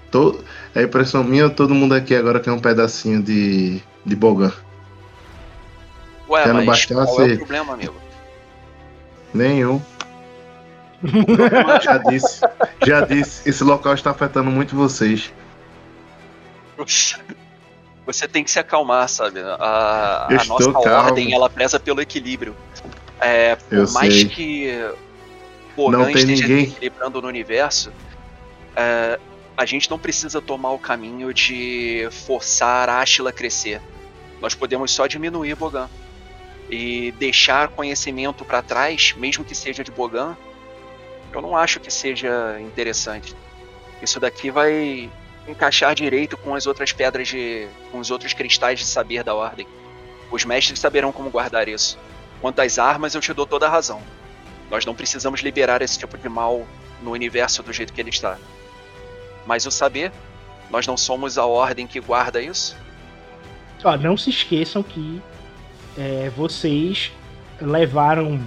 Tô... É impressão minha ou todo mundo aqui agora quer um pedacinho de, de Bogan? Ué, Já não mas bastou qual é o problema, amigo? Nenhum. já disse. Já disse. Esse local está afetando muito vocês. Você tem que se acalmar, sabe? A, a nossa calmo. ordem, ela preza pelo equilíbrio. É, por Eu mais sei. que Não Bogan tem esteja ninguém. equilibrando no universo, é, a gente não precisa tomar o caminho de forçar a Ashla a crescer. Nós podemos só diminuir Bogan. E deixar conhecimento para trás, mesmo que seja de Bogan, eu não acho que seja interessante. Isso daqui vai encaixar direito com as outras pedras de. com os outros cristais de saber da ordem. Os mestres saberão como guardar isso. Quanto às armas, eu te dou toda a razão. Nós não precisamos liberar esse tipo de mal no universo do jeito que ele está. Mas o saber, nós não somos a ordem que guarda isso? Ó, não se esqueçam que é, vocês levaram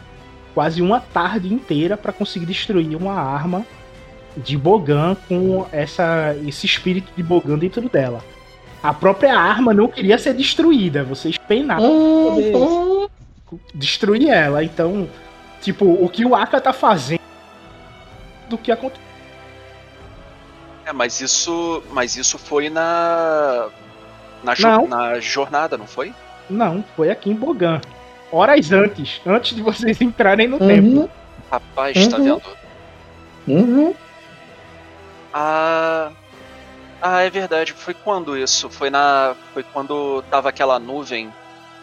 quase uma tarde inteira para conseguir destruir uma arma de Bogan com essa, esse espírito de Bogan dentro dela. A própria arma não queria ser destruída, vocês penaram pra poder destruir ela. Então, tipo, o que o Aka tá fazendo do que aconteceu. É, mas isso. Mas isso foi na. Na, jo- Não. na jornada, não foi? Não, foi aqui em Bogan. Horas antes, antes de vocês entrarem no templo. Rapaz, tá Uhum. vendo? Uhum. Ah. Ah, é verdade. Foi quando isso? Foi na. Foi quando tava aquela nuvem.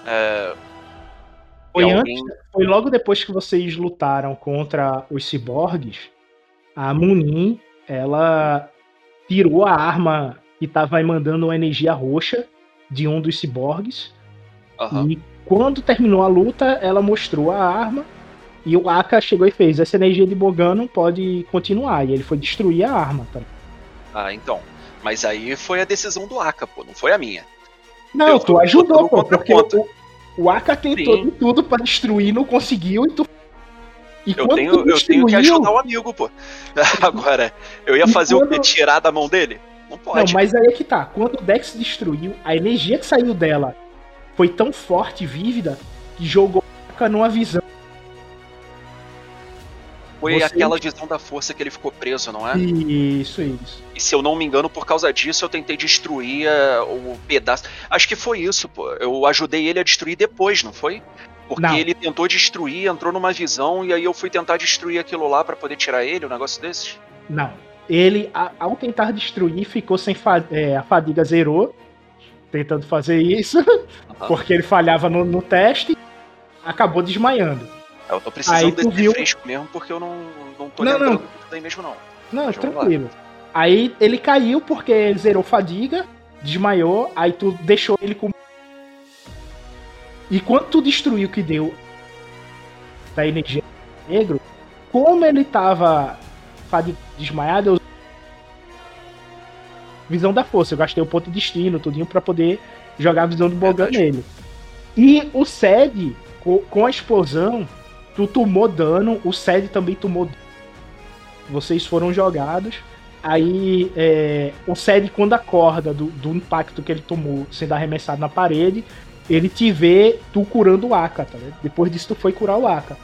É, Foi antes, alguém- foi logo depois que vocês lutaram contra os ciborgues. A Munin, ela tirou a arma que estava emandando uma energia roxa de um dos ciborgues. Aham. E quando terminou a luta, ela mostrou a arma. E o Aka chegou e fez: essa energia de Bogan não pode continuar. E ele foi destruir a arma. Tá? Ah, então. Mas aí foi a decisão do Aka, pô, não foi a minha. Não, Eu tu ajudou, pô, contra porque o, o Aka tentou Sim. tudo pra destruir, não conseguiu, e tu. E Eu tenho, tu eu tenho que destruiu- ajudar o amigo, pô. Agora, eu ia E fazer o quando- quê? Tirar da mão dele? Não Não, pode. mas aí é que tá. Quando o Dex destruiu, a energia que saiu dela foi tão forte e vívida que jogou o Aka numa visão. Foi Você- aquela visão da força que ele ficou preso, não é? Isso, isso. E se eu não me engano, por causa disso, eu tentei destruir eh, o pedaço. Acho que foi isso, pô. Eu ajudei ele a destruir depois, não foi? Porque Não. ele tentou destruir, entrou numa visão, e aí eu fui tentar destruir aquilo lá pra poder tirar ele, um negócio desses. Não. Ele, a- ao tentar destruir, ficou sem fa- é, a fadiga zerou, tentando fazer isso, Aham. porque ele falhava no, no teste, acabou desmaiando. Eu tô precisando Aí desse viu- fresco mesmo, porque eu não, não tô Não, lembrando não. daí mesmo, não. Não, tranquilo. Aí ele caiu porque zerou fadiga, desmaiou, aí tu deixou ele com. E quando tu destruiu o que deu da energia negro, como ele tava desmaiado, eu visão da força. Eu gastei o ponto de destino, tudinho, pra poder jogar a visão do Bogan nele. E o Sed, co- com a explosão, tu tomou dano, o Sed também tomou dano. Vocês foram jogados. Aí é, o Sed, quando acorda do, do impacto que ele tomou sendo arremessado na parede, ele te vê tu curando o Aka, tá? Depois disso tu foi curar o Aka.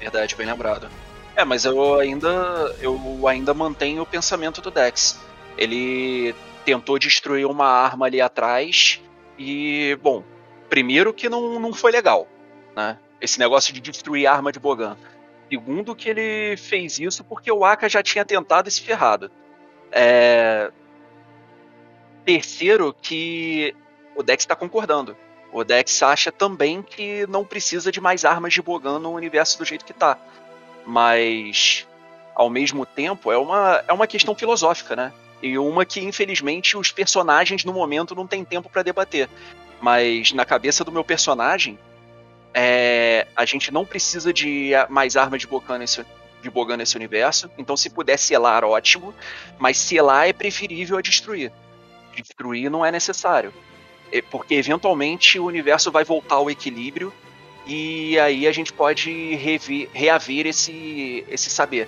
Verdade, bem lembrado. É, mas eu ainda eu ainda mantenho o pensamento do Dex. Ele tentou destruir uma arma ali atrás e, bom, primeiro que não, não foi legal, né? Esse negócio de destruir a arma de Bogan. Segundo que ele fez isso porque o Aka já tinha tentado esse ferrado. É... Terceiro que o Dex está concordando. O Dex acha também que não precisa de mais armas de Bogan no universo do jeito que tá. Mas, ao mesmo tempo, é uma, é uma questão filosófica, né? E uma que, infelizmente, os personagens no momento não têm tempo pra debater. Mas na cabeça do meu personagem, é, a gente não precisa de mais armas de Bogan nesse, de Bogan nesse universo. Então, se puder selar, ótimo. Mas selar é preferível a destruir. Destruir não é necessário. Porque eventualmente o universo vai voltar ao equilíbrio e aí a gente pode rever, reaver esse, esse saber.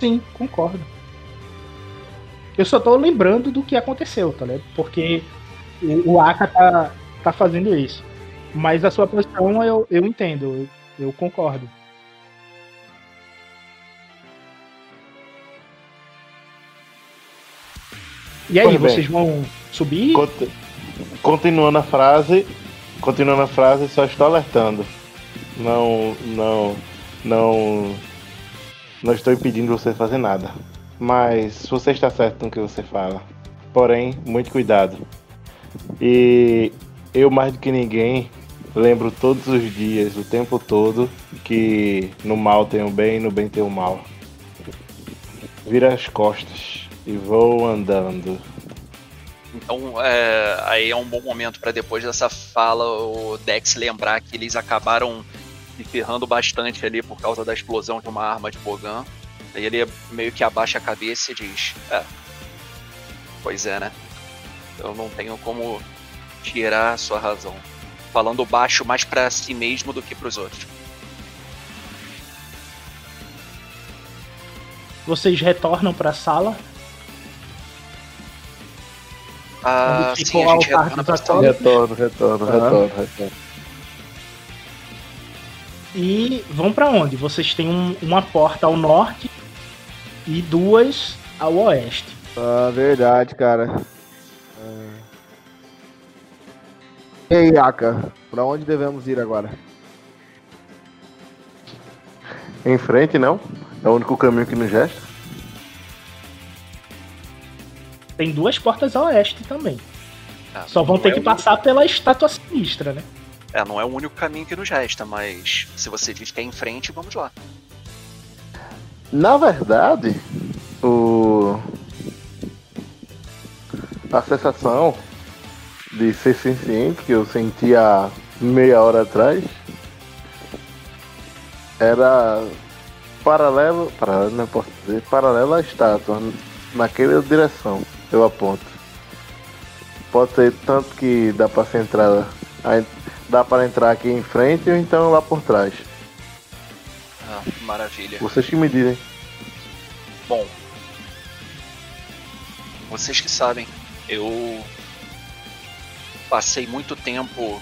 Sim, concordo. Eu só tô lembrando do que aconteceu, tá ligado? Porque o, o Aka tá, tá fazendo isso. Mas a sua posição eu, eu entendo, eu, eu concordo. E aí, vocês vão subir? Conti- Continuando a frase, continuando a frase, só estou alertando. Não, não, não, não estou impedindo você fazer nada. Mas você está certo no que você fala. Porém, muito cuidado. E eu mais do que ninguém lembro todos os dias, o tempo todo, que no mal tem o bem e no bem tem o mal. Vira as costas e vou andando. Então, é, aí é um bom momento para depois dessa fala o Dex lembrar que eles acabaram se ferrando bastante ali por causa da explosão de uma arma de Bogan. Aí ele meio que abaixa a cabeça e diz: É, pois é, né? Eu não tenho como tirar a sua razão. Falando baixo mais pra si mesmo do que pros outros. Vocês retornam pra sala? Ah, sim, a gente retorna pra atólitos? Retorno, retorno, retorno, retorno. E vão pra onde? Vocês têm um- uma porta ao norte e duas ao oeste. Ah, verdade, cara. E aí, Aka, pra onde devemos ir agora? Em frente, não? É o único caminho que nos resta. Tem duas portas ao oeste também. Ah, Só vão ter é que passar pela estátua sinistra, né? É, não é o único caminho que nos resta, mas se você diz que é em frente, vamos lá. Na verdade, o... a sensação de ser senciente que eu senti há meia hora atrás era paralelo, paralelo não posso dizer, paralelo à estátua, naquela direção, eu aponto. Pode ser tanto que dá para ser entrada, aí dá para entrar aqui em frente ou então lá por trás. Ah, maravilha. Vocês que me dizem. Bom, vocês que sabem, eu passei muito tempo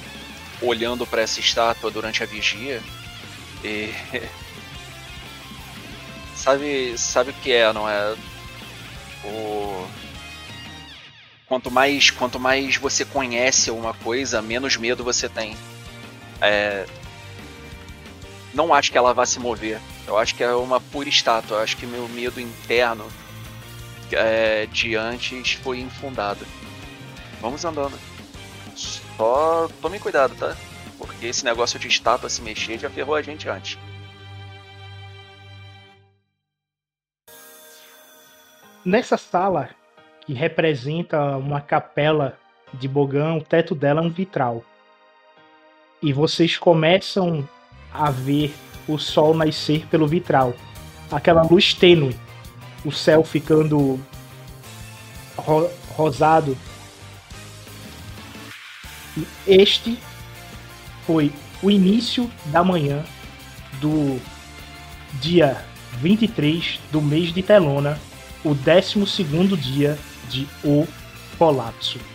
olhando para essa estátua durante a vigia E... sabe, sabe o que é, não é? O quanto mais quanto mais você conhece uma coisa, menos medo você tem. É... Não acho que ela vá se mover. Eu acho que é uma pura estátua. Eu acho que meu medo interno é, de antes foi infundado. Vamos andando. Só tome cuidado, tá? Porque esse negócio de estátua se mexer já ferrou a gente antes. Nessa sala, que representa uma capela de Bogão, o teto dela é um vitral. E vocês começam a ver o sol nascer pelo vitral. Aquela luz tênue. O céu ficando ro rosado. E este foi o início da manhã do dia 23 do mês de Telona, o 12 dia de O Colapso.